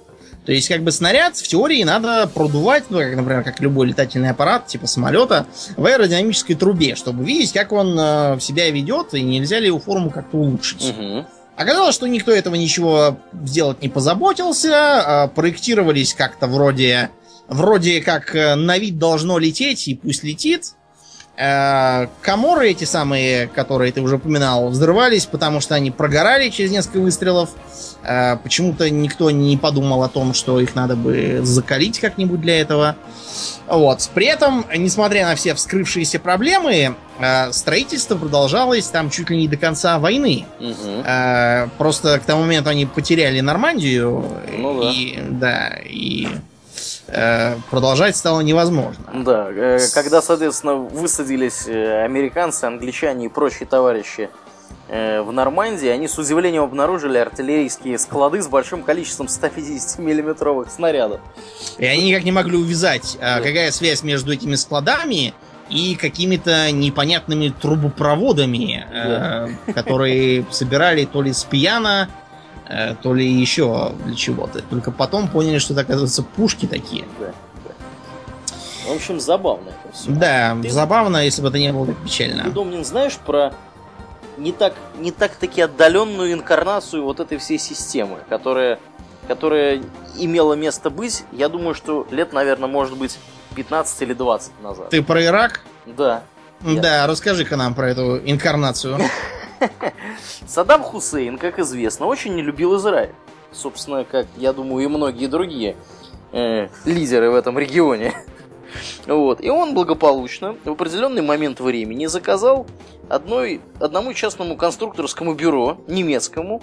То есть, как бы снаряд в теории надо продувать, ну, как, например, как любой летательный аппарат, типа самолета, в аэродинамической трубе, чтобы видеть, как он э, себя ведет, и нельзя ли его форму как-то улучшить. Угу. Оказалось, что никто этого ничего сделать не позаботился. Э, проектировались как-то вроде, вроде как э, на вид должно лететь, и пусть летит. Э, коморы эти самые, которые ты уже упоминал, взрывались, потому что они прогорали через несколько выстрелов. Э, почему-то никто не подумал о том, что их надо бы закалить как-нибудь для этого. Вот. При этом, несмотря на все вскрывшиеся проблемы, э, строительство продолжалось там чуть ли не до конца войны. Угу. Просто к тому моменту они потеряли Нормандию. Ну, да. И, да, и продолжать стало невозможно. Да, э, когда, соответственно, высадились э, американцы, англичане и прочие товарищи в Нормандии, они с удивлением обнаружили артиллерийские склады с большим количеством 150-миллиметровых снарядов. И они никак не могли увязать, да. какая связь между этими складами и какими-то непонятными трубопроводами, да. которые собирали то ли с пьяна, Э, то ли еще для чего-то. Только потом поняли, что это, оказывается, пушки такие. Да, да. В общем, забавно это все. Да, ты, забавно, если бы это не было так печально. Ты, Домнин, знаешь про не так, не так таки отдаленную инкарнацию вот этой всей системы, которая, которая имела место быть, я думаю, что лет, наверное, может быть 15 или 20 назад. Ты про Ирак? Да. Да, расскажи-ка нам про эту инкарнацию. *laughs* Саддам Хусейн, как известно, очень не любил Израиль. Собственно, как, я думаю, и многие другие э, лидеры в этом регионе. Вот. И он благополучно в определенный момент времени заказал одной, одному частному конструкторскому бюро, немецкому,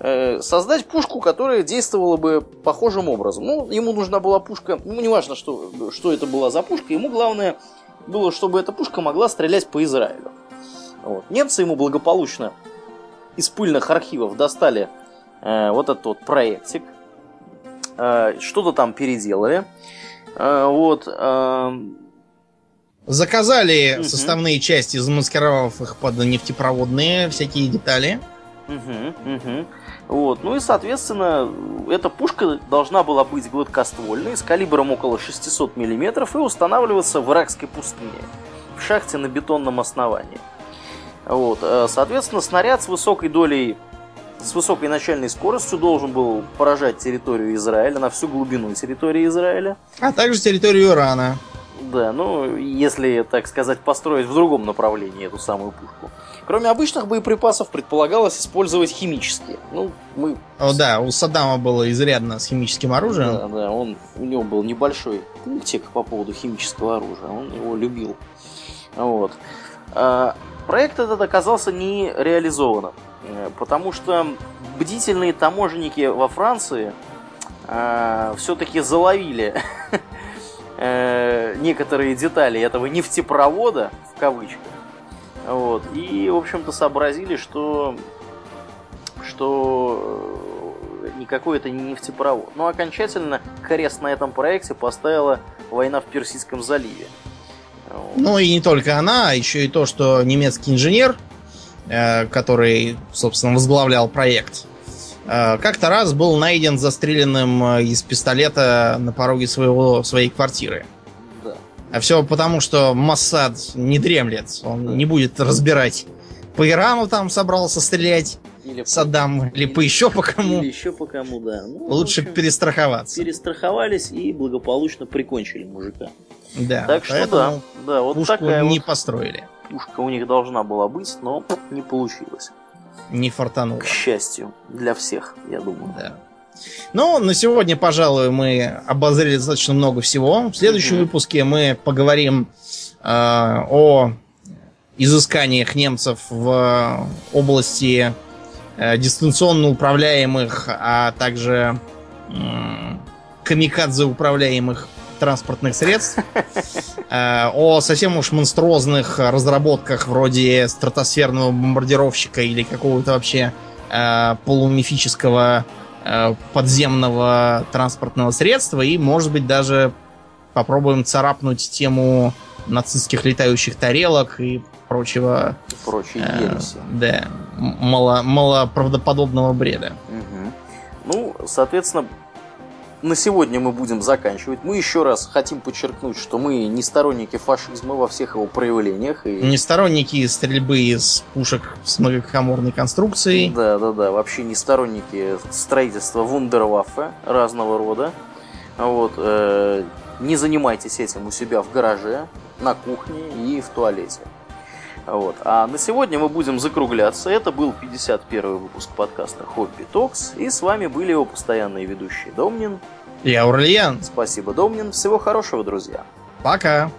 э, создать пушку, которая действовала бы похожим образом. Ну, ему нужна была пушка, ну, неважно, что, что это была за пушка, ему главное было, чтобы эта пушка могла стрелять по Израилю. Вот. Немцы ему благополучно из пыльных архивов достали э, вот этот вот проектик, э, что-то там переделали. Э, вот. Э, Заказали угу. составные части, замаскировав их под нефтепроводные всякие детали. Угу, угу. Вот. Ну и, соответственно, эта пушка должна была быть гладкоствольной, с калибром около 600 мм и устанавливаться в иракской пустыне. шахте на бетонном основании. Вот. Э, соответственно, снаряд с высокой долей, с высокой начальной скоростью должен был поражать территорию Израиля на всю глубину территории Израиля. А также территорию Ирана. Да, ну, если, так сказать, построить в другом направлении эту самую пушку. Кроме обычных боеприпасов, предполагалось использовать химические. Ну, мы... О, да, у Саддама было изрядно с химическим оружием. Да, да, он, у него был небольшой пунктик по поводу химического оружия. Он его любил. Вот. А, проект этот оказался не реализованным. Э, потому что бдительные таможенники во Франции а, все-таки заловили *laughs* э, некоторые детали этого нефтепровода, в кавычках, вот, и, в общем-то, сообразили, что, что э, никакой это не нефтепровод. Но окончательно крест на этом проекте поставила война в Персидском заливе. Ну и не только она, а еще и то, что немецкий инженер, э, который, собственно, возглавлял проект, Э, как-то раз был найден застреленным э, из пистолета на пороге своего, своей квартиры. Да. А все потому, что Массад не дремлет. Он да. не будет разбирать. По Ирану там собрался стрелять. Или Саддам, по... или по еще по кому. Или еще по кому, да. Ну, Лучше общем, перестраховаться. Перестраховались и благополучно прикончили мужика. Да. Так что да, да, вот пушку такая не вот построили. Пушка у них должна была быть, но не получилось не фартануло. К счастью, для всех, я думаю. Да. Ну, на сегодня, пожалуй, мы обозрели достаточно много всего. В следующем mm-hmm. выпуске мы поговорим э, о изысканиях немцев в области э, дистанционно управляемых, а также э, камикадзе управляемых транспортных средств, *laughs* э, о совсем уж монструозных разработках вроде стратосферного бомбардировщика или какого-то вообще э, полумифического э, подземного транспортного средства. И, может быть, даже попробуем царапнуть тему нацистских летающих тарелок и прочего... Прочие э, Да, мало, малоправдоподобного бреда. Угу. Ну, соответственно, на сегодня мы будем заканчивать. Мы еще раз хотим подчеркнуть, что мы не сторонники фашизма во всех его проявлениях. И... Не сторонники стрельбы из пушек с многокоморной конструкцией. Да, да, да. Вообще не сторонники строительства вундерваффе разного рода. Вот. Э, не занимайтесь этим у себя в гараже, на кухне и в туалете. Вот. А на сегодня мы будем закругляться. Это был 51 выпуск подкаста Хобби Токс. И с вами были его постоянные ведущие Домнин и Аурлиен. Спасибо, Домнин. Всего хорошего, друзья. Пока.